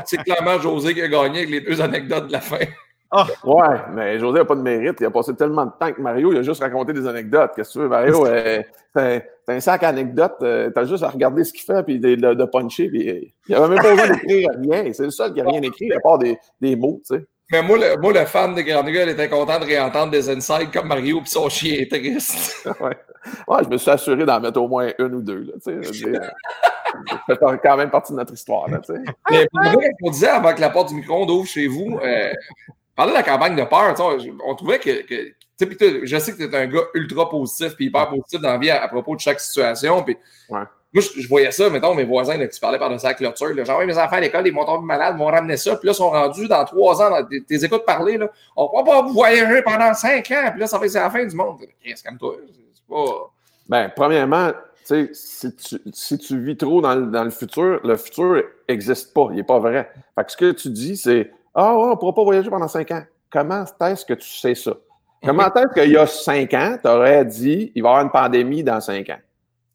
C'est clairement José qui a gagné avec les deux anecdotes de la fin. Ah! Ouais, mais José n'a pas de mérite. Il a passé tellement de temps que Mario, il a juste raconté des anecdotes. Qu'est-ce que tu veux, Mario? euh, c'est un sac d'anecdotes. Euh, T'as juste à regarder ce qu'il fait puis de, de, puncher. Puis, il n'avait même pas besoin d'écrire rien. C'est le seul qui n'a rien écrit à part des, des mots, tu sais. Mais moi le, moi, le fan de Grand Gueule était content de réentendre des insides comme Mario puis son chien est triste. ouais. ouais, je me suis assuré d'en mettre au moins une ou deux. Là, tu sais. Ça fait quand même partie de notre histoire. Là. Mais pour moi, on disait avant que la porte du micro-ondes ouvre chez vous, euh, Parler de la campagne de peur, on trouvait que, que je sais que tu es un gars ultra positif puis hyper positif dans la vie à, propos de chaque situation. Puis, Moi, je, voyais ça, mettons, mes voisins là, qui parlaient par de sa clôture. Là, genre, mes enfants à l'école, ils vont tomber malades, vont ramener ça. Puis là, ils sont rendus dans trois ans, dans tes, écoutes parler. Là, on va pas voyager pendant cinq ans. Puis là, ça fait c'est la fin du monde. Qu'est-ce comme toi? C'est pas. Ben, premièrement, si tu, si tu vis trop dans, dans le futur, le futur n'existe pas. Il n'est pas vrai. Fait que ce que tu dis, c'est ah, on ne pourra pas voyager pendant cinq ans. Comment est-ce que tu sais ça? Comment est-ce qu'il y a cinq ans, tu aurais dit il va y avoir une pandémie dans cinq ans?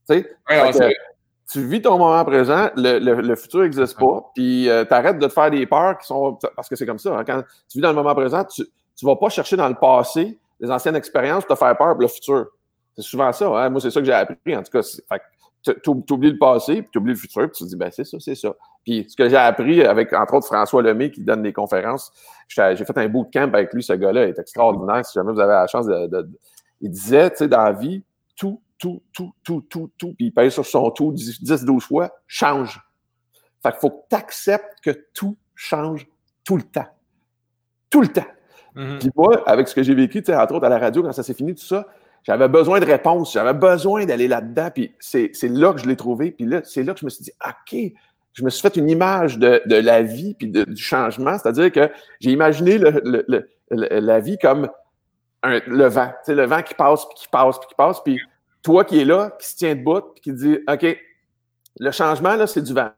Tu sais? tu vis ton moment présent, le, futur n'existe pas, puis euh, tu arrêtes de te faire des peurs qui sont. Parce que c'est comme ça. Hein, quand tu vis dans le moment présent, tu ne vas pas chercher dans le passé des anciennes expériences pour te faire peur pour le futur. C'est souvent ça. Hein? Moi, c'est ça que j'ai appris. En tout cas, tu oublies le passé, puis tu oublies le futur, puis tu te dis, ben c'est ça, c'est ça. Puis ce que j'ai appris avec, entre autres, François Lemay qui donne des camps, j'ai fait un bout de camp avec lui, ce gars-là est extraordinaire. Si jamais vous avez la chance de. il disait, tu sais, dans la vie, tout, tout, tout, tout, tout, tout, puis il paye sur son tout 10-12 fois, change. Fait qu'il faut que tu acceptes que tout change tout le temps. Tout le temps. Mm-hmm. Puis moi, avec ce que j'ai vécu, tu sais, entre autres à la radio, quand ça s'est fini, tout ça, j'avais besoin de réponses, j'avais besoin d'aller là-dedans, puis c'est là que je l'ai trouvé, puis là, c'est là que je me suis dit, OK, je me suis fait une image de, de la vie puis du changement, c'est-à-dire que j'ai imaginé le, le, la vie comme un, le vent, tu sais, le vent qui passe, puis qui passe, puis qui passe, puis toi qui es là, qui se tient debout, puis qui dit, OK, le changement, là, c'est du vent.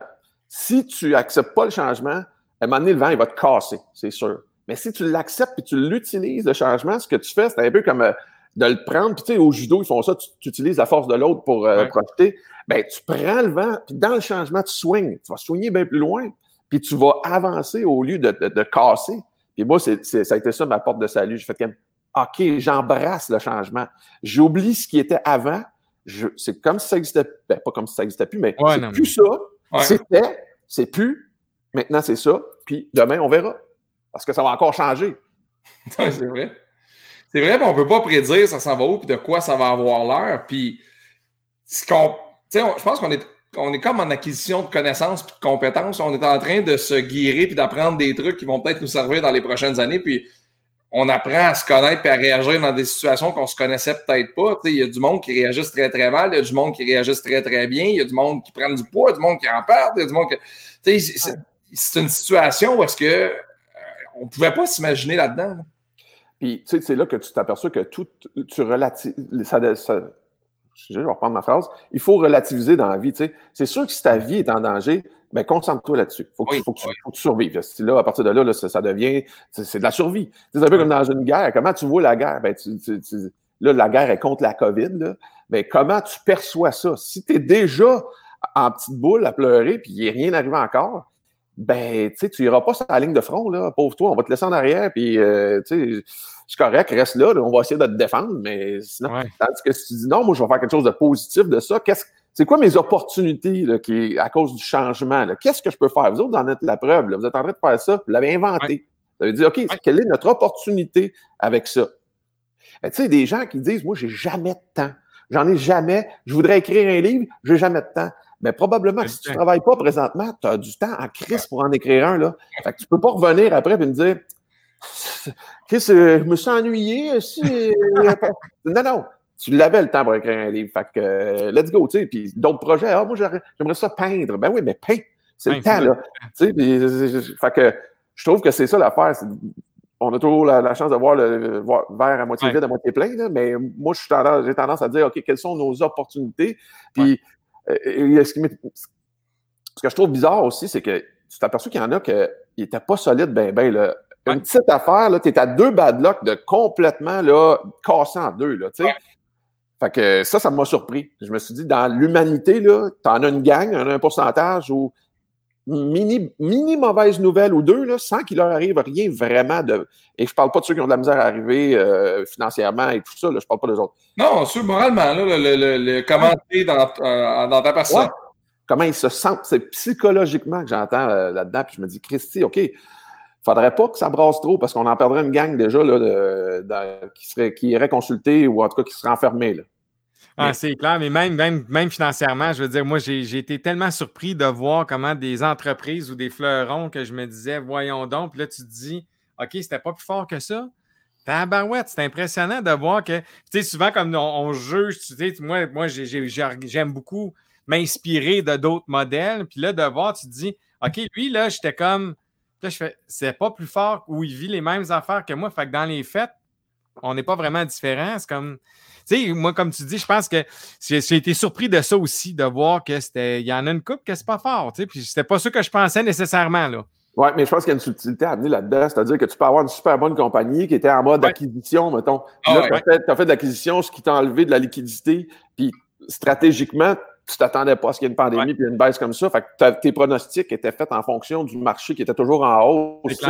Si tu acceptes pas le changement, à un moment donné, le vent, il va te casser, c'est sûr. Mais si tu l'acceptes et tu l'utilises, le changement, ce que tu fais, c'est un peu comme euh, de le prendre. Puis, tu sais, au judo, ils font ça, tu, utilises la force de l'autre pour euh, profiter. Ben, tu prends le vent, puis dans le changement, tu swings. Tu vas soigner bien plus loin, puis tu vas avancer au lieu de, de, casser. Puis moi, c'est, ça a été ça ma porte de salut. J'ai fait comme, OK, j'embrasse le changement. J'oublie ce qui était avant. c'est comme si ça existait, ben, pas comme si ça existait plus, mais c'est plus ça. C'était, c'est plus. Maintenant, c'est ça. Puis demain, on verra. Parce que ça va encore changer. c'est vrai. C'est vrai, on ne peut pas prédire ça s'en va où, puis de quoi ça va avoir l'air. Puis, ce qu'on, je pense qu'on est, on est comme en acquisition de connaissances et de compétences. On est en train de se guérir puis d'apprendre des trucs qui vont peut-être nous servir dans les prochaines années. Puis, on apprend à se connaître et à réagir dans des situations qu'on se connaissait peut-être pas. Il y a du monde qui réagisse très, très mal. Il y a du monde qui réagisse très, très bien. Il y a du monde qui prend du poids, il y a du monde qui en perd. Il y a du monde qui. C'est une situation où est-ce que euh, on ne pouvait pas s'imaginer là-dedans. là dedans puis, tu sais, c'est là que tu t'aperçois que tout, tu relativises. je vais reprendre ma phrase. Il faut relativiser dans la vie. Tu sais. C'est sûr que si ta vie est en danger, ben, concentre-toi là-dessus. Il faut, que, faut, que tu survives. Là, à partir de là, ça, devient. C'est de la survie. C'est un peu comme dans une guerre. Comment tu vois la guerre? Ben, tu, là, la guerre est contre la COVID. Là. Ben, comment tu perçois ça? Si tu es déjà en petite boule à pleurer puis il n'est rien arrivé encore, ben, tu sais, tu iras pas sur la ligne de front, là, pauvre toi, on va te laisser en arrière, puis, euh, tu sais, c'est correct, reste là, on va essayer de te défendre, mais sinon, tandis que si tu dis non, moi, je vais faire quelque chose de positif de ça, qu'est-ce c'est quoi mes opportunités là, qui, à cause du changement? Qu'est-ce que je peux faire? Vous autres, en êtes la preuve. Là. Vous êtes en train de faire ça. Vous l'avez inventé. Vous avez dit, OK, quelle est notre opportunité avec ça? Ben, tu sais, des gens qui disent, moi, j'ai jamais de temps. J'en ai jamais. Je voudrais écrire un livre, j'ai jamais de temps. Mais probablement, si tu ne travailles pas présentement, tu as du temps en crise pour en écrire un. Là. Fait que tu ne peux pas revenir après et me dire Chris, euh, je me suis ennuyé. Si, euh, non, non. Tu l'avais le temps pour écrire un livre. Fait que euh, let's go. Tu sais. Puis d'autres projets. Ah, moi, j'aimerais ça peindre. Ben oui, mais peins. C'est le temps, là. Tu sais, fait que je trouve que c'est ça l'affaire. On a toujours la, chance de voir le verre à moitié vide, à moitié plein, là, mais moi, j'ai tendance, tendance à dire, OK, quelles sont nos opportunités? Puis, euh, ce, que je trouve bizarre aussi, c'est que tu t'aperçois qu'il y en a qui n'étaient pas solides, ben, ben, là. Une petite affaire, tu es à deux bad luck de complètement là, casser en deux. Là, sais. Fait que ça, ça m'a surpris. Je me suis dit, dans l'humanité, tu en as une gang, as un pourcentage où mini, mini mauvaise nouvelle ou deux, là, sans qu'il leur arrive rien vraiment de. Et je parle pas de ceux qui ont de la misère à arriver euh, financièrement et tout ça, là, je parle pas des autres. Non, ceux moralement, là, le, le, le commenter dans, euh, dans, ta personne. Comment ils se sentent, c'est psychologiquement que j'entends euh, là-dedans, puis je me dis, Christy, OK, faudrait pas que ça brasse trop parce qu'on en perdrait une gang déjà là, de, qui, serait, qui irait consulter ou en tout cas qui serait enfermée. Là. Ah, c'est clair, mais même, même, même financièrement, je veux dire, moi, j'ai été tellement surpris de voir comment des entreprises ou des fleurons que je me disais, voyons donc, puis là, tu te dis, OK, c'était pas plus fort que ça. Tabarouette, c'est impressionnant de voir que, tu sais, souvent, comme on, juge, tu sais, moi, moi j'aime beaucoup m'inspirer de d'autres modèles, puis là, de voir, tu te dis, OK, lui, là, j'étais comme, là, je fais, c'est pas plus fort où il vit les mêmes affaires que moi, fait que dans les fêtes, on n'est pas vraiment différents. C'est comme, tu sais, moi, comme tu dis, je pense que j'ai été surpris de ça aussi, de voir que c'était. Il y en a une coupe que c'est pas fort, tu sais, puis c'était pas ça que je pensais nécessairement, là. Oui, mais je pense qu'il y a une subtilité à amener là-dedans. C'est-à-dire que tu peux avoir une super bonne compagnie qui était en mode acquisition, mettons. Puis là, ah tu as, fait de l'acquisition, ce qui t'a enlevé de la liquidité. Puis stratégiquement, tu t'attendais pas à ce qu'il y ait une pandémie et une baisse comme ça. Fait que tes pronostics étaient faits en fonction du marché qui était toujours en hausse.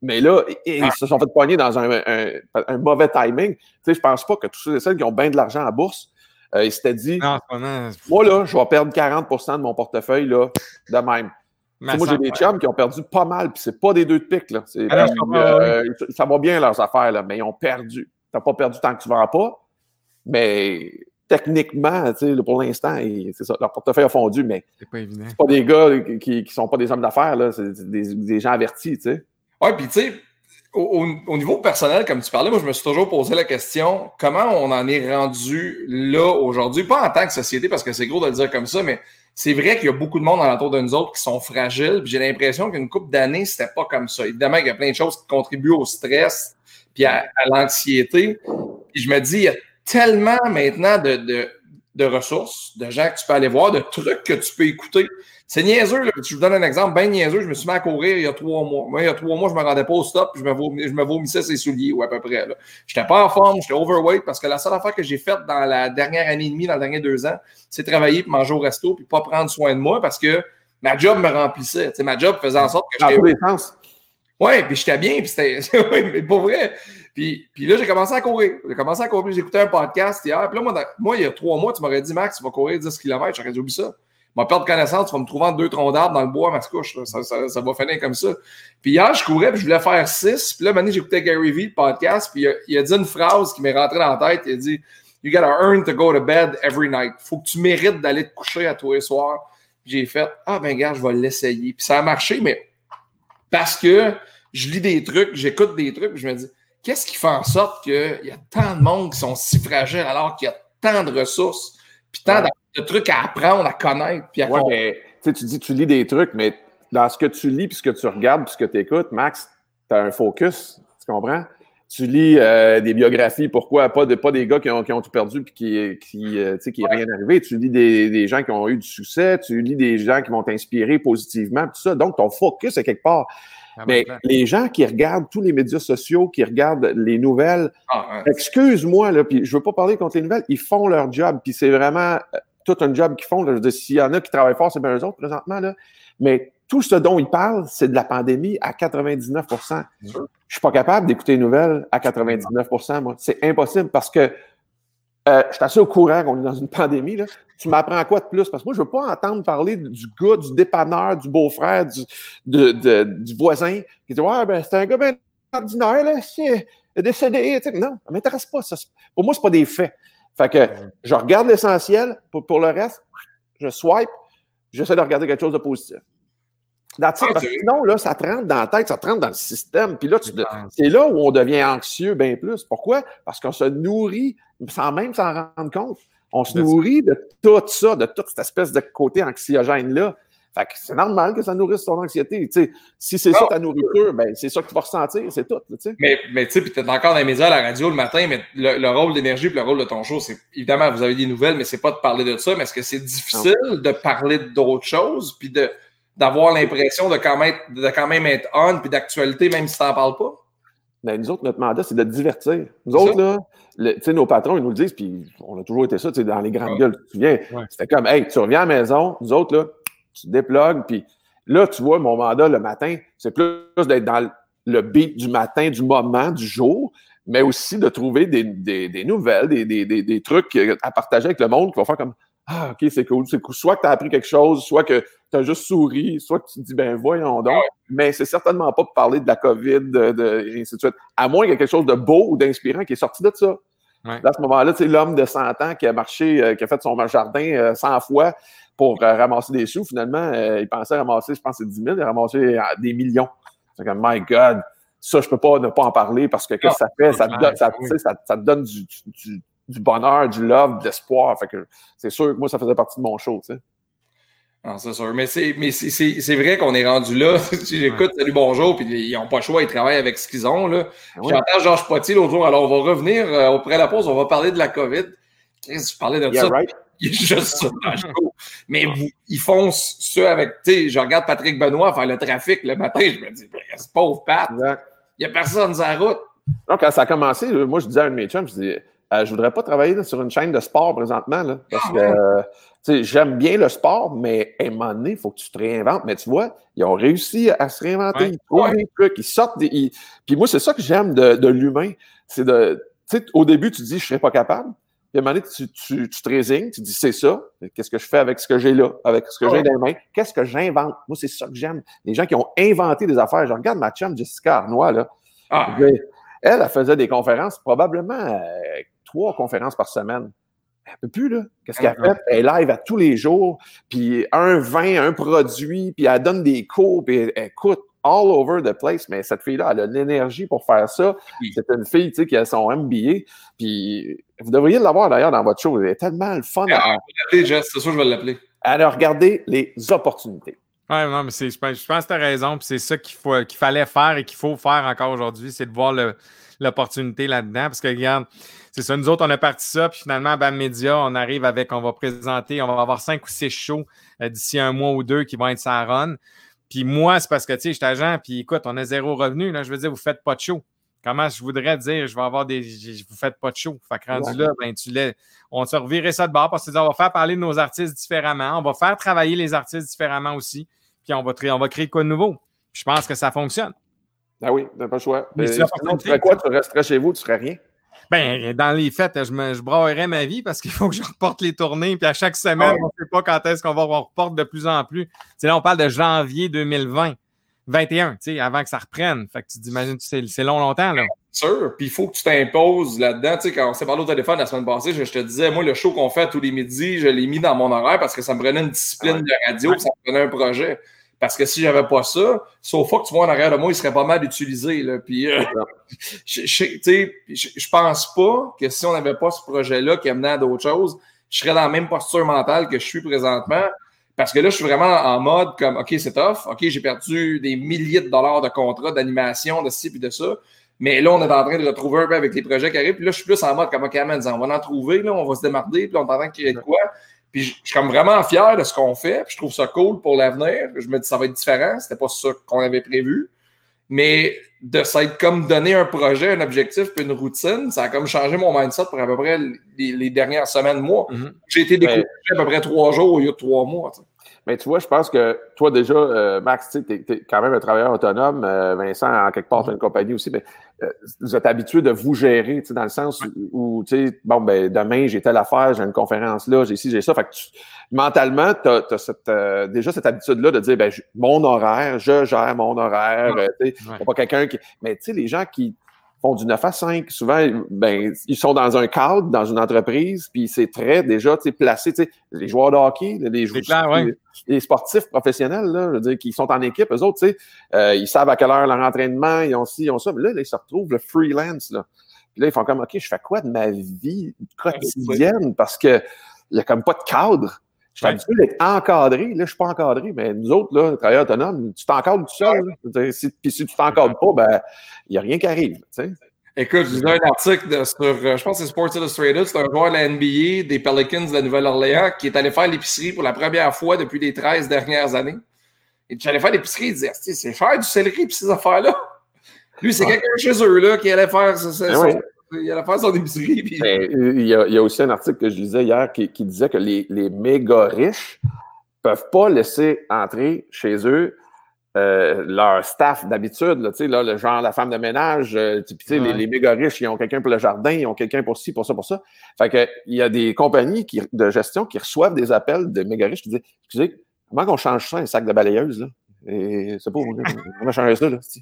Mais là, ils se sont fait poigner dans un, mauvais timing. Tu sais, je pense pas que tous ceux et celles qui ont bien de l'argent en bourse il s'était dit Moi, là, je vais perdre 40% de mon portefeuille là, de même. moi, j'ai des chums qui ont perdu pas mal, puis c'est pas des deux de pique. Là. ça va bien leurs affaires, là, mais ils ont perdu. Tu n'as pas perdu tant que tu ne vends pas, mais techniquement, pour l'instant, c'est ça, leur portefeuille a fondu, mais c'est pas évident. Pas des gars qui, qui sont pas des hommes d'affaires, c'est des, des, gens avertis, tu sais. Ouais, puis tu sais, au, niveau personnel, comme tu parlais, moi, je me suis toujours posé la question comment on en est rendu là aujourd'hui, pas en tant que société, parce que c'est gros de le dire comme ça, mais c'est vrai qu'il y a beaucoup de monde alentour de nous autres qui sont fragiles. J'ai l'impression qu'une couple d'années, c'était pas comme ça. Évidemment, il y a plein de choses qui contribuent au stress puis à, à l'anxiété. Puis je me dis, il y a tellement maintenant de, de, de, ressources, de gens que tu peux aller voir, de trucs que tu peux écouter. C'est niaiseux, là. Je vous donne un exemple bien niaiseux. Je me suis mis à courir il y a trois mois. Moi, il y a trois mois, je me rendais pas au stop, je me, je me vomissais ses souliers, ou à peu près. Je n'étais pas en forme, j'étais overweight parce que la seule affaire que j'ai faite dans la dernière année et demie, dans les derniers deux ans, c'est travailler, puis manger au resto, puis pas prendre soin de moi parce que ma job me remplissait. ma job faisait en sorte que j'étais. Ouais, puis j'étais bien, puis c'était. mais pour vrai. Puis, puis là, j'ai commencé à courir. J'ai commencé à courir. Écouté un podcast hier. Puis là, moi, moi, il y a trois mois, tu m'aurais dit, Max, tu vas courir 10 km. J'aurais dit, oublie ça. Ma perte de connaissance, tu vas me trouver en deux troncs d'arbres dans le bois à ma couche. Ça, ça, ça, va finir comme ça. Puis hier, je courais, puis je voulais faire six. Puis là, maintenant, j'écoutais Gary Vee, le podcast. Puis il a, dit une phrase qui m'est rentrée dans la tête. Il a dit, You gotta earn to go to bed every night. Faut que tu mérites d'aller te coucher à tous les soirs. J'ai fait, ah ben, gars, je vais l'essayer. Puis ça a marché, mais parce que je lis des trucs, j'écoute des trucs, je me dis, Qu'est-ce qui fait en sorte qu'il y a tant de monde qui sont si fragiles alors qu'il y a tant de ressources, puis tant de, trucs à apprendre, à connaître, puis à ouais, mais, tu dis tu lis des trucs, mais dans ce que tu lis, puis ce que tu regardes, puis ce que tu écoutes, Max, tu as un focus, tu comprends? Tu lis euh, des biographies, pourquoi? Pas, de, pas des gars qui ont, qui ont tout perdu puis qui, qui, euh, qui rien arrivé. Tu lis des, des, gens qui ont eu du succès, tu lis des gens qui vont t'inspirer positivement, tout ça. Donc, ton focus est quelque part. Ah, Mais les gens qui regardent tous les médias sociaux, qui regardent les nouvelles, ah, excuse-moi, là, puis je veux pas parler contre les nouvelles, ils font leur job, puis c'est vraiment euh, tout un job qu'ils font. S'il y en a qui travaillent fort, c'est bien eux autres présentement, là. Mais tout ce dont ils parlent, c'est de la pandémie à 99% Je suis pas capable d'écouter les nouvelles à 99 moi. C'est impossible parce que euh, je suis assez au courant qu'on est dans une pandémie. Là. Tu m'apprends quoi de plus? Parce que moi, je ne veux pas entendre parler du gars, du dépanneur, du beau-frère, du, du voisin qui dit Ouais, ben, c'est un gars bien ordinaire, là, c'est décédé. Non, ça ne m'intéresse pas. Ça. Pour moi, ce pas des faits. Fait que je regarde l'essentiel. Pour, pour le reste, je swipe, j'essaie de regarder quelque chose de positif. Ah, sinon, là, ça te rentre dans la tête, ça te rentre dans le système. Puis là, c'est là où on devient anxieux bien plus. Pourquoi? Parce qu'on se nourrit sans même s'en rendre compte. On se nourrit de tout ça, de toute cette espèce de côté anxiogène-là. Fait que c'est normal que ça nourrisse ton anxiété. si c'est ça ta nourriture, ben, c'est ça que tu vas ressentir, c'est tout. Mais, mais tu sais, puis tu es encore dans les médias, à la radio le matin, mais le, rôle d'énergie et le rôle de ton show, c'est évidemment, vous avez des nouvelles, mais c'est pas de parler de ça, mais est-ce que c'est difficile de parler d'autres choses, puis d'avoir l'impression de quand même de quand même être on puis d'actualité même si tu n'en parles pas? Ben, nous autres, notre mandat, c'est de divertir. Nous autres, là, sais, nos patrons, ils nous le disent, puis on a toujours été ça, dans les grandes gueules, tu viens. C'était comme, hey, tu reviens à la maison, nous autres, là, tu déplogues, puis là, tu vois, mon mandat le matin, c'est plus d'être dans le beat du matin, du moment, du jour, mais aussi de trouver des, des, des nouvelles, des, des, trucs à partager avec le monde qui vont faire comme, ah, OK, c'est cool. C'est cool. Soit que tu as appris quelque chose, soit que tu as juste souri, soit que tu te dis, ben voyons donc. Mais c'est certainement pas pour parler de la COVID, de, et ainsi de suite. À moins qu'il y ait quelque chose de beau ou d'inspirant qui est sorti de ça. Là, à ce moment-là, c'est l'homme de 100 ans qui a marché, euh, qui a fait son jardin 100 euh, fois pour euh, ramasser des sous. Finalement, il pensait ramasser, je pense, c'est 10 000, il a ramassé des millions. C'est comme, my God, ça, je peux pas ne pas en parler parce que qu'est-ce que ça fait? Ça te, donne, ça, ça, ça te donne du, du, du bonheur, du love, de l'espoir. Fait que c'est sûr que moi, ça faisait partie de mon show, tu sais. Ah, c'est sûr. Mais c'est, mais c'est, vrai qu'on est rendu là. si j'écoute Salut Bonjour, puis ils n'ont pas le choix, ils travaillent avec ce qu'ils ont. Là. Ah J'entends Georges Potier l'autre jour. Alors, on va revenir euh, auprès de la pause, on va parler de la COVID. Je parlais de ça. Il est juste ça Mais ils font ça avec, tu sais, je regarde Patrick Benoît faire le trafic le matin, je me dis, ben, c'est pauvre Pat. Il n'y a personne sur la route. Donc, quand ça a commencé, moi, je disais à un de mes chums, je dis, euh, je voudrais pas travailler sur une chaîne de sport présentement, là, parce ah que j'aime bien le sport, mais à un moment donné, il faut que tu te réinventes. Mais tu vois, ils ont réussi à se réinventer, ils trouvent des trucs, ils sortent des. Puis moi, c'est ça que j'aime de, de l'humain. C'est de. Tu sais, au début, tu dis, je ne serais pas capable. Puis à un moment donné, tu, tu, tu te résignes, tu dis c'est ça. Qu'est-ce que je fais avec ce que j'ai là, avec ce que j'ai dans les mains? Qu'est-ce que j'invente? Moi, c'est ça que j'aime. Les gens qui ont inventé des affaires. Je regarde ma chum Jessica Arnois, là. Ah, Elle, elle faisait des conférences, probablement euh, trois conférences par semaine. Elle peut plus, là. Qu'est-ce qu'elle fait? Elle live à tous les jours, puis un vin, un produit, puis elle donne des cours, puis elle, elle coûte all over the place. Mais cette fille-là, elle a l'énergie pour faire ça. Oui. C'est une fille, tu sais, qui a son MBA, puis vous devriez l'avoir d'ailleurs dans votre show. Elle est tellement le fun. ah, l'appeler, Jess, c'est sûr que je vais l'appeler. Elle a regardé les opportunités. Ouais, non, mais c'est, je pense, je pense que tu as raison. Puis c'est ça qu'il, faut, qu'il fallait faire et qu'il faut faire encore aujourd'hui, c'est de voir le- l'opportunité là-dedans. Parce que, regarde, c'est ça, nous autres, on a parti ça. Puis finalement, BAM Media, on arrive avec, on va présenter, on va avoir cinq ou six shows euh, d'ici un mois ou deux qui vont être sa run. Puis moi, c'est parce que, tu sais, je suis agent, puis écoute, on a zéro revenu. Là, je veux dire, vous faites pas de show. Comment je voudrais dire, je vais avoir des. j- Vous faites pas de show. Fait que rendu Ouais. là, ben, tu l'as. On se revirait ça de bord parce que on va faire parler de nos artistes différemment. On va faire travailler les artistes différemment aussi. Puis on va, on va créer quoi de nouveau. Puis je pense que ça fonctionne. Ah oui, t'as pas le choix. Mais Euh, sinon, tu ferais quoi? Tu resterais chez vous, tu ferais rien? Ben, dans les fêtes, je, me, je braillerais ma vie parce qu'il faut que je reporte les tournées. Puis à chaque semaine, on ne sait pas quand est-ce qu'on va on reporte de plus en plus. Là, on parle de janvier 2020. 21, tu sais, avant que ça reprenne. Fait que tu t'imagines, c'est c'est long, longtemps, là. Sûr. Puis il faut que tu t'imposes là-dedans. Tu sais, quand on s'est parlé au téléphone la semaine passée, je, je te disais, moi, le show qu'on fait tous les midis, je l'ai mis dans mon horaire parce que ça me prenait une discipline Ouais. de radio, ça me prenait un projet. Parce que si j'avais pas ça, sauf que tu vois en arrière de moi, il serait pas mal utilisé. Là. Puis, euh, je, je, je pense pas que si on n'avait pas ce projet-là qui amenait à d'autres choses, je serais dans la même posture mentale que je suis présentement. Parce que là, je suis vraiment en mode comme, OK, c'est tough. OK, j'ai perdu des milliers de dollars de contrats d'animation, de ci puis de ça. Mais là, on est en train de retrouver un peu avec les projets qui arrivent. Puis là, je suis plus en mode comme, OK, man, on va en trouver, là, on va se démarrer, puis là, on est en train de créer de quoi. Puis je je suis comme vraiment fier de ce qu'on fait. Puis je trouve ça cool pour l'avenir. Je me dis, ça va être différent. C'était pas ça qu'on avait prévu. Mais de s'être comme donné un projet, un objectif, puis une routine, ça a comme changé mon mindset pour à peu près les, les dernières semaines, mois. Mhm. J'ai été découvert à peu près trois jours au lieu de trois mois. tu sais. Mais tu vois, je pense que toi, déjà, euh, Max, tu es, quand même un travailleur autonome. Euh, Vincent, en quelque part, tu as une compagnie aussi. Mais euh, vous êtes habitué de vous gérer, tu sais, dans le sens où, tu sais, bon, ben, demain, j'ai telle affaire, j'ai une conférence là, j'ai ci, j'ai ça. Fait que tu- mentalement, tu as, cette, euh, déjà cette habitude-là de dire, ben, mon horaire, je gère mon horaire. euh, tu sais, Ouais. y a pas quelqu'un qui. Mais tu sais, les gens qui font du 9 à 5, souvent, ben, ils sont dans un cadre, dans une entreprise, puis c'est très déjà placé. Les joueurs de hockey, les, joueurs, clair, ouais. les, les sportifs professionnels, là, je veux dire, qui sont en équipe, eux autres, euh, ils savent à quelle heure leur entraînement, ils ont ci, ils ont ça. Mais là, là, ils se retrouvent le freelance. Là. Puis là, ils font comme OK, je fais quoi de ma vie quotidienne? Parce que il n'y a comme pas de cadre. Je suis Ouais. habitué d'être encadré. Là, je suis pas encadré, mais nous autres, là, travailleurs autonomes, tu t'encadres tout seul. dire, si- Puis si tu t'encadres pas, ben, il n'y a rien qui arrive. Écoute, je lisais un article de- sur, euh, je pense que c'est Sports Illustrated, c'est un joueur de la NBA des Pelicans de la Nouvelle-Orléans qui est allé faire l'épicerie pour la première fois depuis les 13 dernières années. Et j'allais faire l'épicerie, il disait, Asti, c'est cher du céleri puis ces affaires-là. Lui, c'est quelqu'un chez eux là, qui allait faire, ce- ce- Ben oui. Il allait faire son épicerie. Puis... Mais, euh, il, y a, il y a aussi un article que je lisais hier qui, qui disait que les, les méga riches peuvent pas laisser entrer chez eux euh, leur staff d'habitude, là, là, le genre la femme de ménage, euh, les, méga riches, ils ont quelqu'un pour le jardin, ils ont quelqu'un pour ci, pour ça, pour ça. Fait que il y a des compagnies qui, de gestion qui reçoivent des appels de méga riches qui disent Excusez, comment qu'on change ça, un sac de balayeuse, là? Et c'est pas, on va changer ça, là. Tu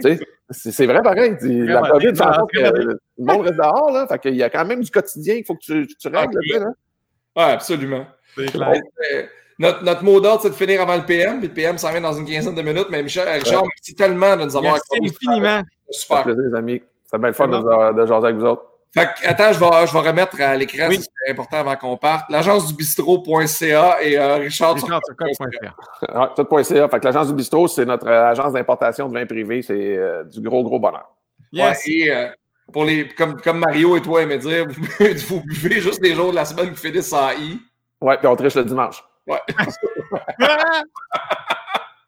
sais, c'est c'est vrai pareil. tu- La COVID fait que le monde reste dehors, là. Fait qu'il y a quand même du quotidien qu'il faut que tu, tu règles, Ah, sais, là. Ouais, absolument. C'est C'est clair. Euh, Notre, notre mot d'ordre, c'est de finir avant le PM, puis le PM s'en vient dans une quinzaine de minutes. Mais Michel, Richard, merci tellement de nous avoir Merci infiniment. Ça Super. fait plaisir, les amis. C'est bien le fun de, de jaser avec vous autres. Fait que, attends, je vais, je vais remettre à l'écran, Oui. c'est important avant qu'on parte. L'agence du bistrot.ca et euh, Richard. Richard tout.ca. Fait que l'agence du bistrot, c'est notre euh, agence d'importation de vin privé. C'est euh, du gros, gros bonheur. Yes. Ouais, et euh, pour les, comme, comme Mario et toi aimaient dire, vous, buvez- vous buvez juste les jours de la semaine qui finissent en I. Ouais, puis on triche le dimanche. Ouais.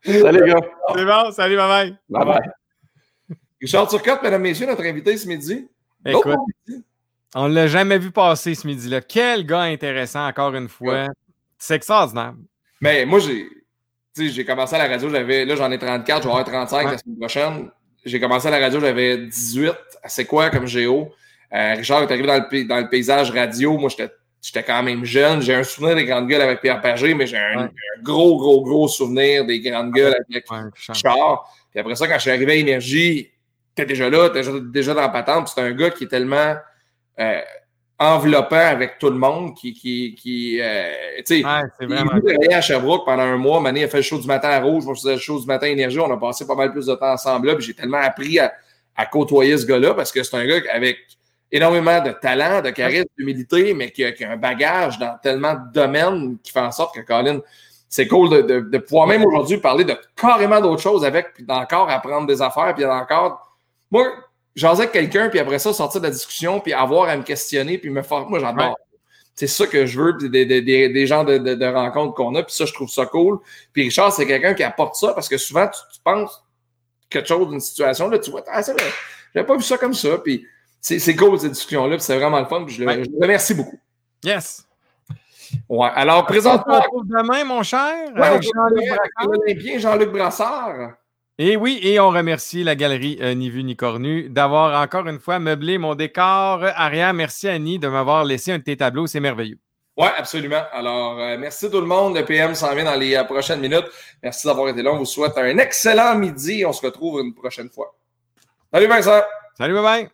Salut, les gars. C'est bon, salut, bye bye. Bye bye. Richard Turcotte, mesdames, messieurs, notre invité ce midi. Écoute, midi. on ne l'a jamais vu passer ce midi-là. Quel gars intéressant, encore une fois. C'est extraordinaire. Mais moi, j'ai j'ai commencé à la radio, j'avais. Là, j'en ai 34, je vais avoir 35 Ouais. la semaine prochaine. J'ai commencé à la radio, j'avais 18. C'est quoi comme géo? Richard est arrivé dans le, dans le paysage radio. Moi, j'étais quand même jeune. J'ai un souvenir des grandes gueules avec Pierre Pagé, mais j'ai un, gros, gros, gros souvenir des grandes gueules avec Richard. Puis après ça, quand je suis arrivé à Énergie, t'es déjà là, t'es déjà, déjà dans la patente. C'est un gars qui est tellement euh, enveloppant avec tout le monde, qui, qui, qui euh, tu sais, il est à Sherbrooke pendant un mois. Mané a fait le show du matin à Rouge, moi je faisais le show du matin à Énergie. On a passé pas mal plus de temps ensemble là. Puis j'ai tellement appris à, côtoyer ce gars-là parce que c'est un gars avec énormément de talent, de charisme, d'humilité, mais qui a, qui a, un bagage dans tellement de domaines qui fait en sorte que Colin, c'est cool de, pouvoir même aujourd'hui parler de carrément d'autres choses avec, puis d'encore apprendre des affaires, puis d'encore. Moi, j'osais avec quelqu'un, puis après ça, sortir de la discussion, puis avoir à me questionner, puis me faire. Moi, j'adore. C'est ça que je veux, des, des, des, gens de, rencontres qu'on a, puis ça, je trouve ça cool. Puis Richard, c'est quelqu'un qui apporte ça parce que souvent, tu, penses quelque chose d'une situation, là, tu vois, ah, c'est vrai, j'avais pas vu ça comme ça, puis c'est cool cette discussion-là, puis c'est vraiment le fun, puis je, le, je le remercie beaucoup. Yes. Ouais. Alors, présente-toi. demain, mon cher? Jean-Luc Jean-Luc Brassard. Et oui, et on remercie la galerie euh, Ni Vu Ni Cornu d'avoir encore une fois meublé mon décor arrière. Merci Annie de m'avoir laissé un de tes tableaux, c'est merveilleux. Oui, absolument. Alors, euh, merci tout le monde. Le PM s'en vient dans les euh, prochaines minutes. Merci d'avoir été là. On vous souhaite un excellent midi. On se retrouve une prochaine fois. Salut Vincent. Salut, bye bye.